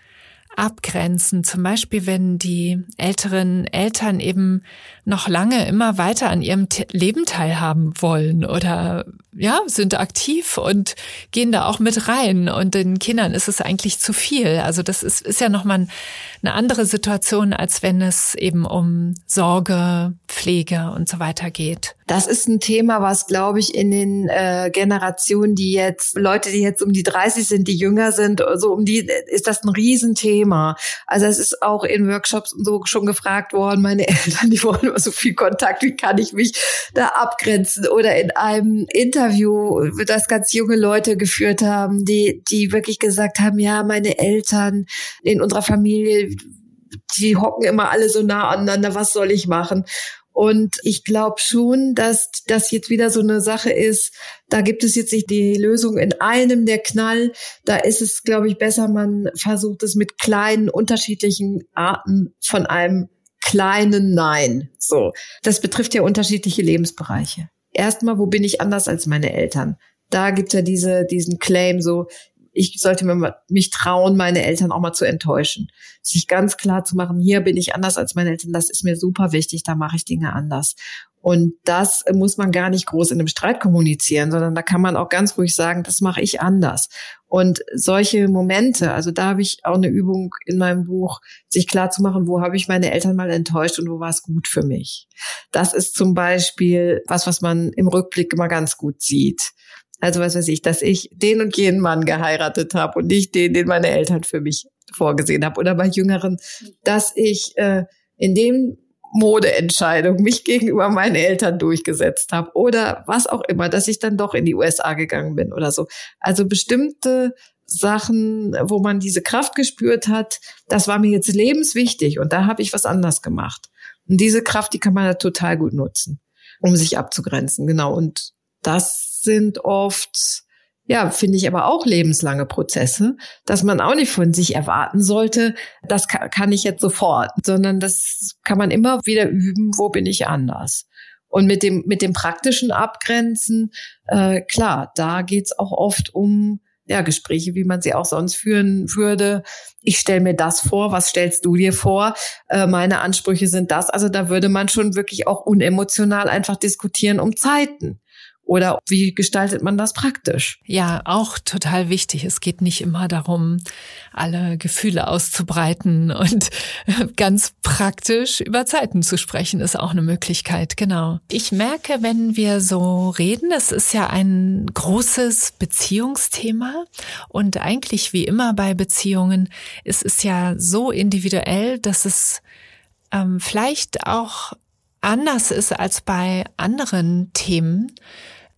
abgrenzen. Zum Beispiel, wenn die älteren Eltern eben noch lange immer weiter an ihrem Leben teilhaben wollen oder ja, sind aktiv und gehen da auch mit rein. Und den Kindern ist es eigentlich zu viel. Also das ist, ist ja nochmal eine andere Situation, als wenn es eben um Sorge, Pflege und so weiter geht. Das ist ein Thema, was, glaube ich, in den äh, Generationen, die jetzt, Leute, die jetzt um die 30 sind, die jünger sind, so um die, ist das ein Riesenthema. Also es ist auch in Workshops und so schon gefragt worden, meine Eltern, die wollen so viel Kontakt, wie kann ich mich da abgrenzen? Oder in einem Interview, das ganz junge Leute geführt haben, die, die wirklich gesagt haben, ja, meine Eltern in unserer Familie, die hocken immer alle so nah aneinander, was soll ich machen? Und ich glaube schon, dass das jetzt wieder so eine Sache ist, da gibt es jetzt nicht die Lösung in einem der Knall. Da ist es, glaube ich, besser, man versucht es mit kleinen, unterschiedlichen Arten von einem kleinen Nein. So. Das betrifft ja unterschiedliche Lebensbereiche. Erstmal, wo bin ich anders als meine Eltern? Da gibt ja diese, diesen Claim so, ich sollte mir mich trauen, meine Eltern auch mal zu enttäuschen. Sich ganz klar zu machen, hier bin ich anders als meine Eltern, das ist mir super wichtig, da mache ich Dinge anders. Und das muss man gar nicht groß in einem Streit kommunizieren, sondern da kann man auch ganz ruhig sagen, das mache ich anders. Und solche Momente, also da habe ich auch eine Übung in meinem Buch, sich klar zu machen, wo habe ich meine Eltern mal enttäuscht und wo war es gut für mich. Das ist zum Beispiel was, was man im Rückblick immer ganz gut sieht. Also was weiß ich, dass ich den und jenen Mann geheiratet habe und nicht den, den meine Eltern für mich vorgesehen haben. Oder bei Jüngeren, dass ich äh, in dem Modeentscheidung mich gegenüber meinen Eltern durchgesetzt habe oder was auch immer, dass ich dann doch in die USA gegangen bin oder so. Also bestimmte Sachen, wo man diese Kraft gespürt hat, das war mir jetzt lebenswichtig und da habe ich was anders gemacht. Und diese Kraft, die kann man ja total gut nutzen, um sich abzugrenzen, genau. Und das sind oft ja, finde ich aber auch lebenslange Prozesse, dass man auch nicht von sich erwarten sollte, das kann ich jetzt sofort, sondern das kann man immer wieder üben, wo bin ich anders. Und mit dem, mit dem praktischen Abgrenzen, äh, klar, da geht's auch oft um ja, Gespräche, wie man sie auch sonst führen würde. Ich stelle mir das vor, was stellst du dir vor? Äh, meine Ansprüche sind das. Also da würde man schon wirklich auch unemotional einfach diskutieren um Zeiten. Oder wie gestaltet man das praktisch? Ja, auch total wichtig. Es geht nicht immer darum, alle Gefühle auszubreiten und ganz praktisch über Zeiten zu sprechen, ist auch eine Möglichkeit. Genau. Ich merke, wenn wir so reden, es ist ja ein großes Beziehungsthema und eigentlich wie immer bei Beziehungen ist es ja so individuell, dass es ähm, vielleicht auch anders ist als bei anderen Themen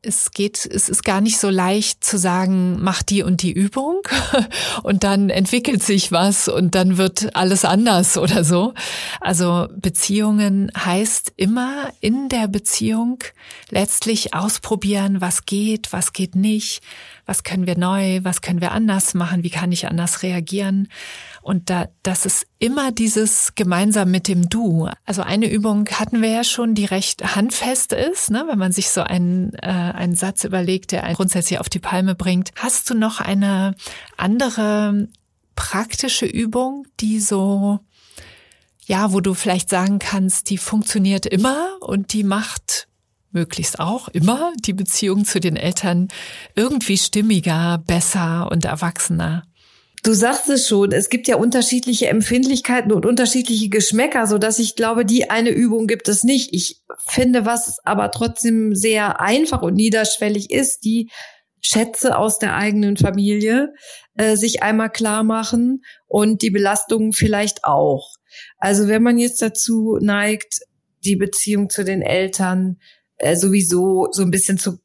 es geht, es ist gar nicht so leicht zu sagen, mach die und die Übung und dann entwickelt sich was und dann wird alles anders oder so. Also Beziehungen heißt immer in der Beziehung letztlich ausprobieren, was geht, was geht nicht, was können wir neu, was können wir anders machen, wie kann ich anders reagieren. Und da, das ist immer dieses gemeinsam mit dem Du. Also eine Übung hatten wir ja schon, die recht handfest ist, ne? wenn man sich so einen, äh, einen Satz überlegt, der einen grundsätzlich auf die Palme bringt. Hast du noch eine andere praktische Übung, die so ja, wo du vielleicht sagen kannst, die funktioniert immer und die macht möglichst auch immer die Beziehung zu den Eltern irgendwie stimmiger, besser und erwachsener. Du sagst es schon, es gibt ja unterschiedliche Empfindlichkeiten und unterschiedliche Geschmäcker, so dass ich glaube, die eine Übung gibt es nicht. Ich finde, was aber trotzdem sehr einfach und niederschwellig ist, die Schätze aus der eigenen Familie äh, sich einmal klar machen und die Belastungen vielleicht auch. Also wenn man jetzt dazu neigt, die Beziehung zu den Eltern äh, sowieso so ein bisschen zu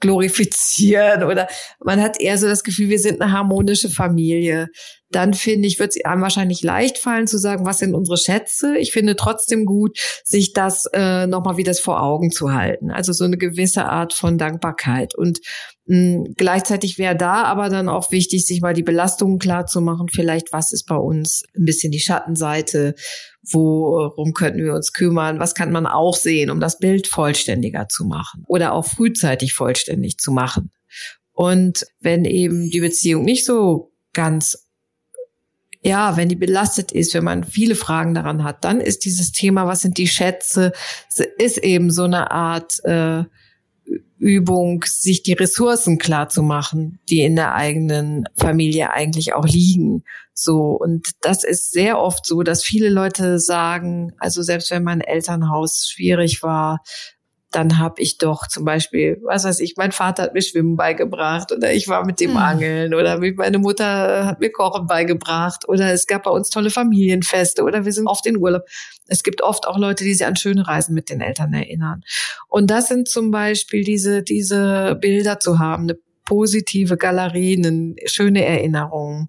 glorifizieren oder man hat eher so das Gefühl, wir sind eine harmonische Familie. Dann finde ich, wird es einem wahrscheinlich leicht fallen zu sagen, was sind unsere Schätze. Ich finde trotzdem gut, sich das äh, nochmal wieder vor Augen zu halten. Also so eine gewisse Art von Dankbarkeit. Und mh, gleichzeitig wäre da aber dann auch wichtig, sich mal die Belastungen klar zu machen. Vielleicht, was ist bei uns ein bisschen die Schattenseite? Worum könnten wir uns kümmern? Was kann man auch sehen, um das Bild vollständiger zu machen oder auch frühzeitig vollständig zu machen? Und wenn eben die Beziehung nicht so ganz ja, wenn die belastet ist, wenn man viele Fragen daran hat, dann ist dieses Thema, was sind die Schätze, ist eben so eine Art äh, Übung, sich die Ressourcen klar zu machen, die in der eigenen Familie eigentlich auch liegen. So. Und das ist sehr oft so, dass viele Leute sagen, also selbst wenn mein Elternhaus schwierig war, dann habe ich doch zum Beispiel, was weiß ich, mein Vater hat mir Schwimmen beigebracht oder ich war mit dem hm. Angeln oder meine Mutter hat mir Kochen beigebracht oder es gab bei uns tolle Familienfeste oder wir sind oft in Urlaub. Es gibt oft auch Leute, die sich an schöne Reisen mit den Eltern erinnern. Und das sind zum Beispiel diese, diese Bilder zu haben, eine positive Galerien, schöne Erinnerungen,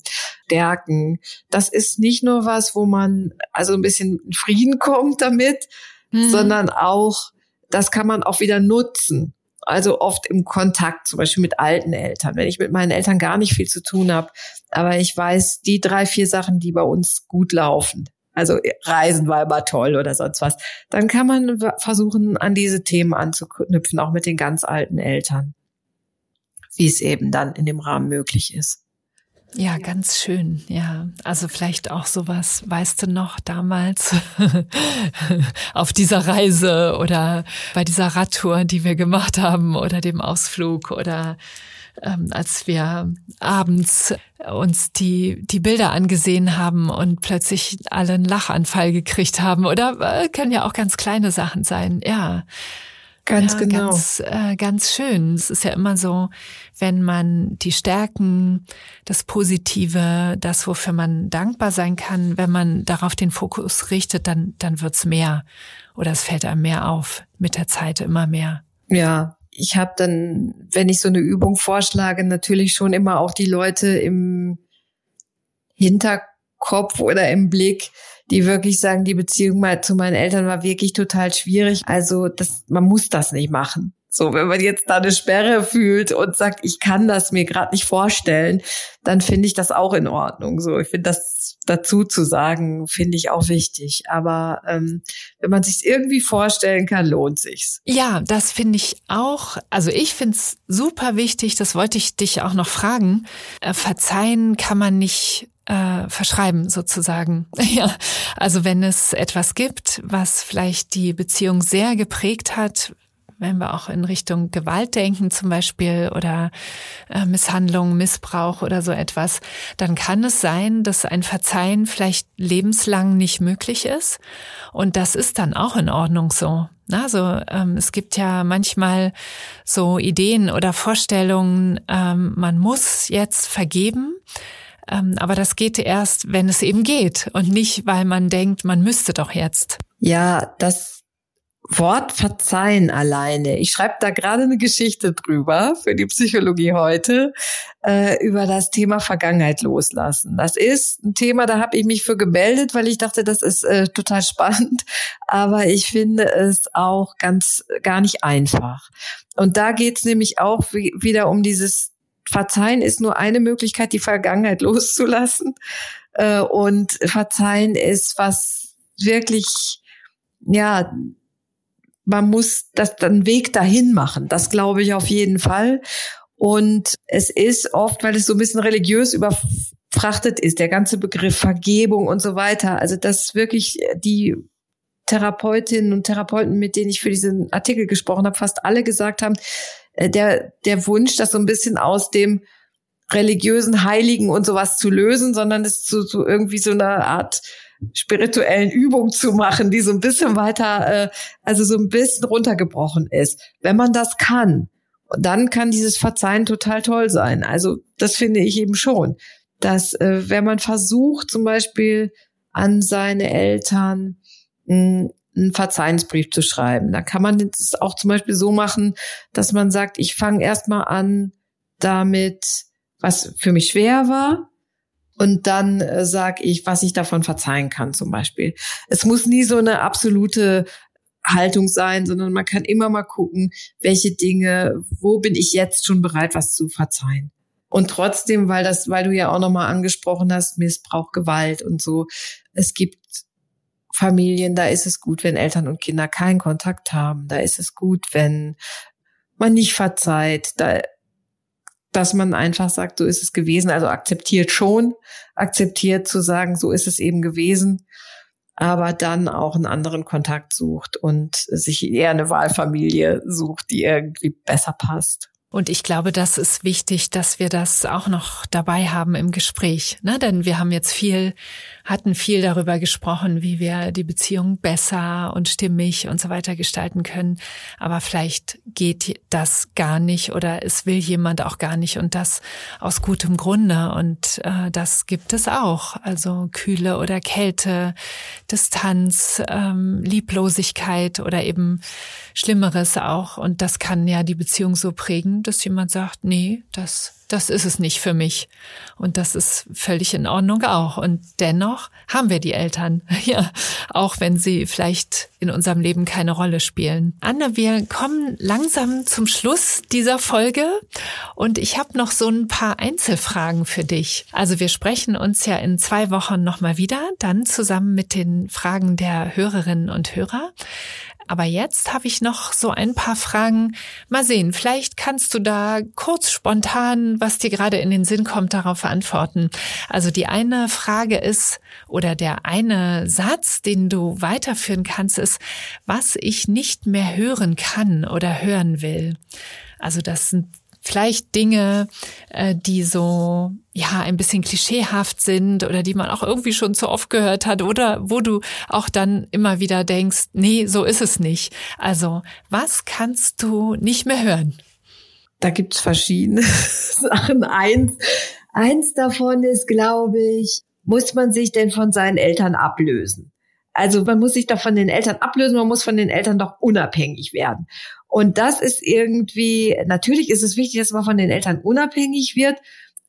Stärken. Das ist nicht nur was, wo man also ein bisschen in Frieden kommt damit, mhm. sondern auch das kann man auch wieder nutzen. Also oft im Kontakt, zum Beispiel mit alten Eltern. Wenn ich mit meinen Eltern gar nicht viel zu tun habe, aber ich weiß, die drei, vier Sachen, die bei uns gut laufen, also Reisen war immer toll oder sonst was, dann kann man versuchen, an diese Themen anzuknüpfen, auch mit den ganz alten Eltern, wie es eben dann in dem Rahmen möglich ist. Ja, ganz schön. Ja, also vielleicht auch sowas, weißt du noch, damals auf dieser Reise oder bei dieser Radtour, die wir gemacht haben oder dem Ausflug oder ähm, als wir abends uns die, die Bilder angesehen haben und plötzlich alle einen Lachanfall gekriegt haben oder äh, können ja auch ganz kleine Sachen sein. Ja. Ganz ja, genau. Ganz, äh, ganz schön. Es ist ja immer so, wenn man die Stärken, das Positive, das, wofür man dankbar sein kann, wenn man darauf den Fokus richtet, dann, dann wird's mehr. Oder es fällt einem mehr auf. Mit der Zeit immer mehr. Ja, ich habe dann, wenn ich so eine Übung vorschlage, natürlich schon immer auch die Leute im Hinterkopf oder im Blick, die wirklich sagen, die Beziehung mal zu meinen Eltern war wirklich total schwierig. Also das, man muss das nicht machen. So, wenn man jetzt da eine Sperre fühlt und sagt, ich kann das mir gerade nicht vorstellen, dann finde ich das auch in Ordnung. So, ich finde das dazu zu sagen, finde ich auch wichtig. Aber ähm, wenn man sich irgendwie vorstellen kann, lohnt sich's. Ja, das finde ich auch. Also ich finde es super wichtig. Das wollte ich dich auch noch fragen. Äh, verzeihen kann man nicht äh, verschreiben sozusagen. ja, also wenn es etwas gibt, was vielleicht die Beziehung sehr geprägt hat, wenn wir auch in Richtung Gewalt denken zum Beispiel oder äh, Misshandlung, Missbrauch oder so etwas, dann kann es sein, dass ein Verzeihen vielleicht lebenslang nicht möglich ist. Und das ist dann auch in Ordnung so. Also ähm, es gibt ja manchmal so Ideen oder Vorstellungen, ähm, man muss jetzt vergeben. Ähm, aber das geht erst, wenn es eben geht und nicht, weil man denkt, man müsste doch jetzt. Ja, das Wort verzeihen alleine. Ich schreibe da gerade eine Geschichte drüber für die Psychologie heute äh, über das Thema Vergangenheit loslassen. Das ist ein Thema, da habe ich mich für gemeldet, weil ich dachte, das ist äh, total spannend. Aber ich finde es auch ganz gar nicht einfach. Und da geht es nämlich auch wieder um dieses Verzeihen ist nur eine Möglichkeit, die Vergangenheit loszulassen. Äh, und Verzeihen ist was wirklich ja man muss das dann Weg dahin machen. Das glaube ich auf jeden Fall. Und es ist oft, weil es so ein bisschen religiös überfrachtet ist, der ganze Begriff Vergebung und so weiter. Also dass wirklich die Therapeutinnen und Therapeuten, mit denen ich für diesen Artikel gesprochen habe, fast alle gesagt haben, der, der Wunsch, das so ein bisschen aus dem religiösen Heiligen und sowas zu lösen, sondern es zu, zu irgendwie so einer Art spirituellen Übung zu machen, die so ein bisschen weiter, äh, also so ein bisschen runtergebrochen ist. Wenn man das kann, dann kann dieses Verzeihen total toll sein. Also das finde ich eben schon, dass äh, wenn man versucht, zum Beispiel an seine Eltern mh, einen Verzeihensbrief zu schreiben, dann kann man es auch zum Beispiel so machen, dass man sagt, ich fange erstmal an damit, was für mich schwer war, und dann äh, sage ich, was ich davon verzeihen kann zum Beispiel. Es muss nie so eine absolute Haltung sein, sondern man kann immer mal gucken, welche Dinge, wo bin ich jetzt schon bereit, was zu verzeihen. Und trotzdem, weil das, weil du ja auch nochmal angesprochen hast, Missbrauch, Gewalt und so. Es gibt Familien, da ist es gut, wenn Eltern und Kinder keinen Kontakt haben. Da ist es gut, wenn man nicht verzeiht. Da dass man einfach sagt, so ist es gewesen, also akzeptiert schon, akzeptiert zu sagen, so ist es eben gewesen, aber dann auch einen anderen Kontakt sucht und sich eher eine Wahlfamilie sucht, die irgendwie besser passt. Und ich glaube, das ist wichtig, dass wir das auch noch dabei haben im Gespräch. Ne? Denn wir haben jetzt viel, hatten viel darüber gesprochen, wie wir die Beziehung besser und stimmig und so weiter gestalten können. Aber vielleicht geht das gar nicht oder es will jemand auch gar nicht und das aus gutem Grunde. Und äh, das gibt es auch. Also Kühle oder Kälte, Distanz, ähm, Lieblosigkeit oder eben Schlimmeres auch. Und das kann ja die Beziehung so prägen, dass jemand sagt, nee, das das ist es nicht für mich. Und das ist völlig in Ordnung auch. Und dennoch haben wir die Eltern, ja, auch wenn sie vielleicht in unserem Leben keine Rolle spielen. Anne, wir kommen langsam zum Schluss dieser Folge und ich habe noch so ein paar Einzelfragen für dich. Also wir sprechen uns ja in zwei Wochen nochmal wieder, dann zusammen mit den Fragen der Hörerinnen und Hörer. Aber jetzt habe ich noch so ein paar Fragen. Mal sehen, vielleicht kannst du da kurz spontan, was dir gerade in den Sinn kommt, darauf antworten. Also die eine Frage ist, oder der eine Satz, den du weiterführen kannst, ist, was ich nicht mehr hören kann oder hören will. Also das sind vielleicht Dinge, äh, die so ja ein bisschen klischeehaft sind oder die man auch irgendwie schon zu oft gehört hat oder wo du auch dann immer wieder denkst, nee, so ist es nicht. Also, was kannst du nicht mehr hören? Da gibt's verschiedene Sachen. Eins, eins davon ist, glaube ich, muss man sich denn von seinen Eltern ablösen? Also man muss sich doch von den Eltern ablösen, man muss von den Eltern doch unabhängig werden. Und das ist irgendwie, natürlich ist es wichtig, dass man von den Eltern unabhängig wird,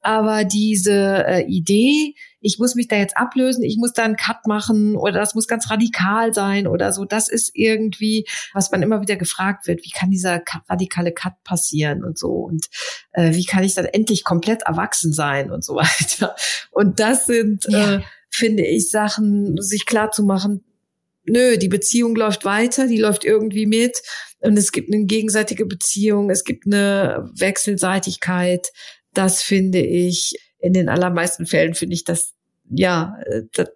aber diese äh, Idee, ich muss mich da jetzt ablösen, ich muss da einen Cut machen oder das muss ganz radikal sein oder so, das ist irgendwie, was man immer wieder gefragt wird, wie kann dieser radikale Cut passieren und so und äh, wie kann ich dann endlich komplett erwachsen sein und so weiter. Und das sind, ja. äh, finde ich, Sachen, sich klar zu machen, nö, die Beziehung läuft weiter, die läuft irgendwie mit und es gibt eine gegenseitige Beziehung, es gibt eine Wechselseitigkeit. Das finde ich in den allermeisten Fällen finde ich das ja,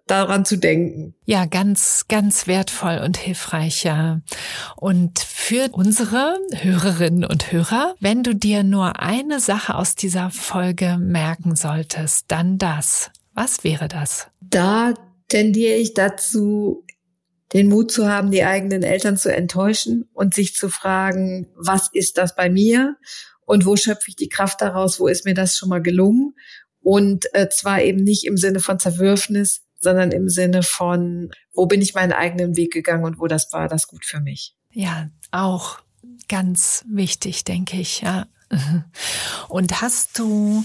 daran zu denken. Ja, ganz, ganz wertvoll und hilfreich, ja. Und für unsere Hörerinnen und Hörer, wenn du dir nur eine Sache aus dieser Folge merken solltest, dann das. Was wäre das? Da tendiere ich dazu, den Mut zu haben, die eigenen Eltern zu enttäuschen und sich zu fragen, was ist das bei mir und wo schöpfe ich die Kraft daraus, wo ist mir das schon mal gelungen und äh, zwar eben nicht im Sinne von Zerwürfnis, sondern im Sinne von, wo bin ich meinen eigenen Weg gegangen und wo das war das gut für mich. Ja, auch ganz wichtig, denke ich, ja. Und hast du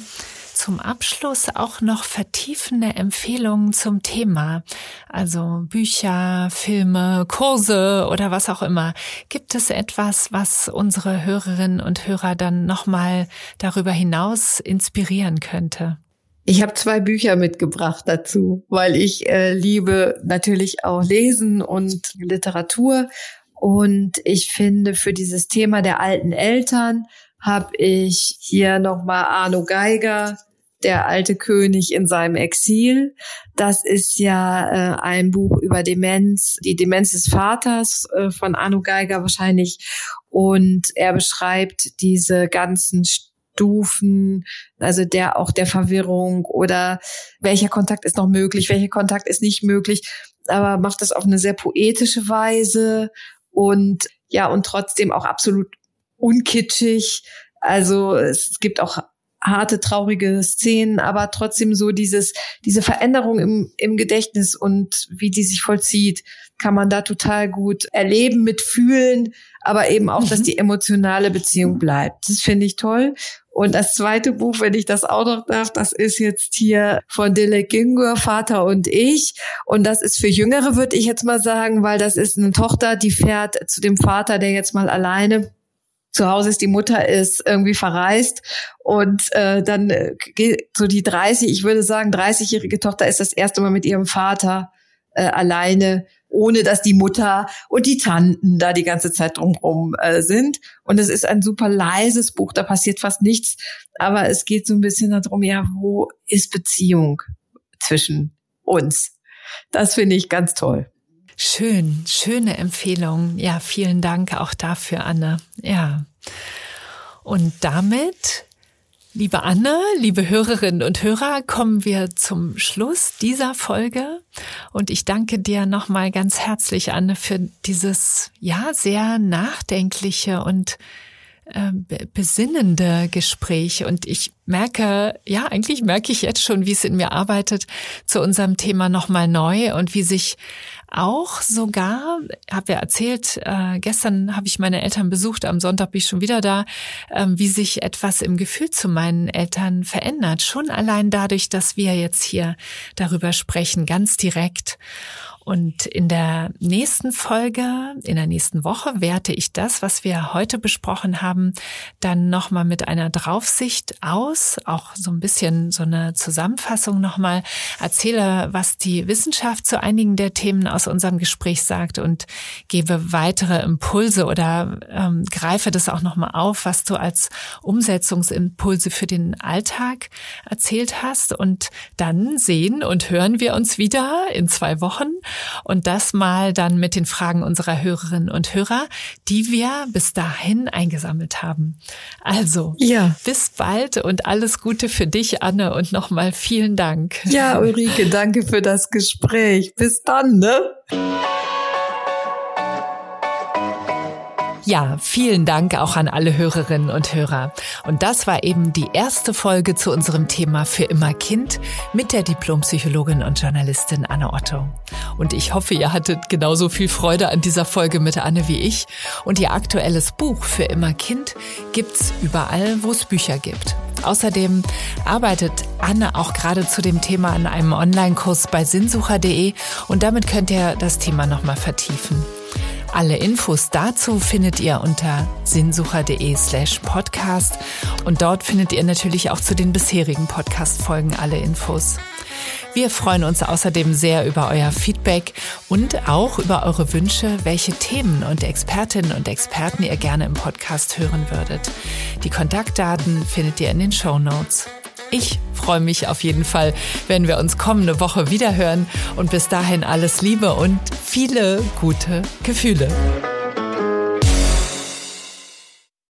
zum Abschluss auch noch vertiefende Empfehlungen zum Thema, also Bücher, Filme, Kurse oder was auch immer. Gibt es etwas, was unsere Hörerinnen und Hörer dann nochmal darüber hinaus inspirieren könnte? Ich habe zwei Bücher mitgebracht dazu, weil ich äh, liebe natürlich auch Lesen und Literatur. Und ich finde, für dieses Thema der alten Eltern habe ich hier nochmal Arno Geiger der alte König in seinem Exil. Das ist ja äh, ein Buch über Demenz, die Demenz des Vaters äh, von Arno Geiger wahrscheinlich. Und er beschreibt diese ganzen Stufen, also der auch der Verwirrung oder welcher Kontakt ist noch möglich, welcher Kontakt ist nicht möglich, aber macht das auf eine sehr poetische Weise und ja und trotzdem auch absolut unkitschig. Also es gibt auch harte, traurige Szenen, aber trotzdem so dieses, diese Veränderung im, im Gedächtnis und wie die sich vollzieht, kann man da total gut erleben, mitfühlen, aber eben auch, mhm. dass die emotionale Beziehung bleibt. Das finde ich toll. Und das zweite Buch, wenn ich das auch noch darf, das ist jetzt hier von Dile Gingur, Vater und ich. Und das ist für Jüngere, würde ich jetzt mal sagen, weil das ist eine Tochter, die fährt zu dem Vater, der jetzt mal alleine zu Hause ist, die Mutter ist irgendwie verreist und äh, dann äh, geht so die 30, ich würde sagen, 30-jährige Tochter ist das erste Mal mit ihrem Vater äh, alleine, ohne dass die Mutter und die Tanten da die ganze Zeit drumherum äh, sind. Und es ist ein super leises Buch, da passiert fast nichts, aber es geht so ein bisschen darum, ja, wo ist Beziehung zwischen uns? Das finde ich ganz toll. Schön, schöne Empfehlung. Ja, vielen Dank auch dafür, Anne. Ja. Und damit, liebe Anne, liebe Hörerinnen und Hörer, kommen wir zum Schluss dieser Folge. Und ich danke dir nochmal ganz herzlich, Anne, für dieses, ja, sehr nachdenkliche und äh, besinnende Gespräch. Und ich merke, ja, eigentlich merke ich jetzt schon, wie es in mir arbeitet, zu unserem Thema nochmal neu und wie sich auch sogar, habe ja erzählt, äh, gestern habe ich meine Eltern besucht, am Sonntag bin ich schon wieder da, äh, wie sich etwas im Gefühl zu meinen Eltern verändert. Schon allein dadurch, dass wir jetzt hier darüber sprechen, ganz direkt. Und in der nächsten Folge, in der nächsten Woche werte ich das, was wir heute besprochen haben, dann nochmal mit einer Draufsicht aus, auch so ein bisschen so eine Zusammenfassung nochmal, erzähle, was die Wissenschaft zu einigen der Themen aus unserem Gespräch sagt und gebe weitere Impulse oder ähm, greife das auch nochmal auf, was du als Umsetzungsimpulse für den Alltag erzählt hast. Und dann sehen und hören wir uns wieder in zwei Wochen und das mal dann mit den Fragen unserer Hörerinnen und Hörer, die wir bis dahin eingesammelt haben. Also, ja. bis bald und alles Gute für dich, Anne, und nochmal vielen Dank. Ja, Ulrike, danke für das Gespräch. Bis dann, ne? Ja, vielen Dank auch an alle Hörerinnen und Hörer. Und das war eben die erste Folge zu unserem Thema für immer Kind mit der Diplompsychologin und Journalistin Anne Otto. Und ich hoffe, ihr hattet genauso viel Freude an dieser Folge mit Anne wie ich. Und ihr aktuelles Buch für immer Kind gibt's überall, wo es Bücher gibt. Außerdem arbeitet Anne auch gerade zu dem Thema an einem Online-Kurs bei sinnsucher.de und damit könnt ihr das Thema nochmal vertiefen. Alle Infos dazu findet ihr unter sinnsucher.de slash podcast und dort findet ihr natürlich auch zu den bisherigen Podcast-Folgen alle Infos. Wir freuen uns außerdem sehr über euer Feedback und auch über eure Wünsche, welche Themen und Expertinnen und Experten ihr gerne im Podcast hören würdet. Die Kontaktdaten findet ihr in den Show Notes. Ich freue mich auf jeden Fall, wenn wir uns kommende Woche wieder hören und bis dahin alles Liebe und viele gute Gefühle.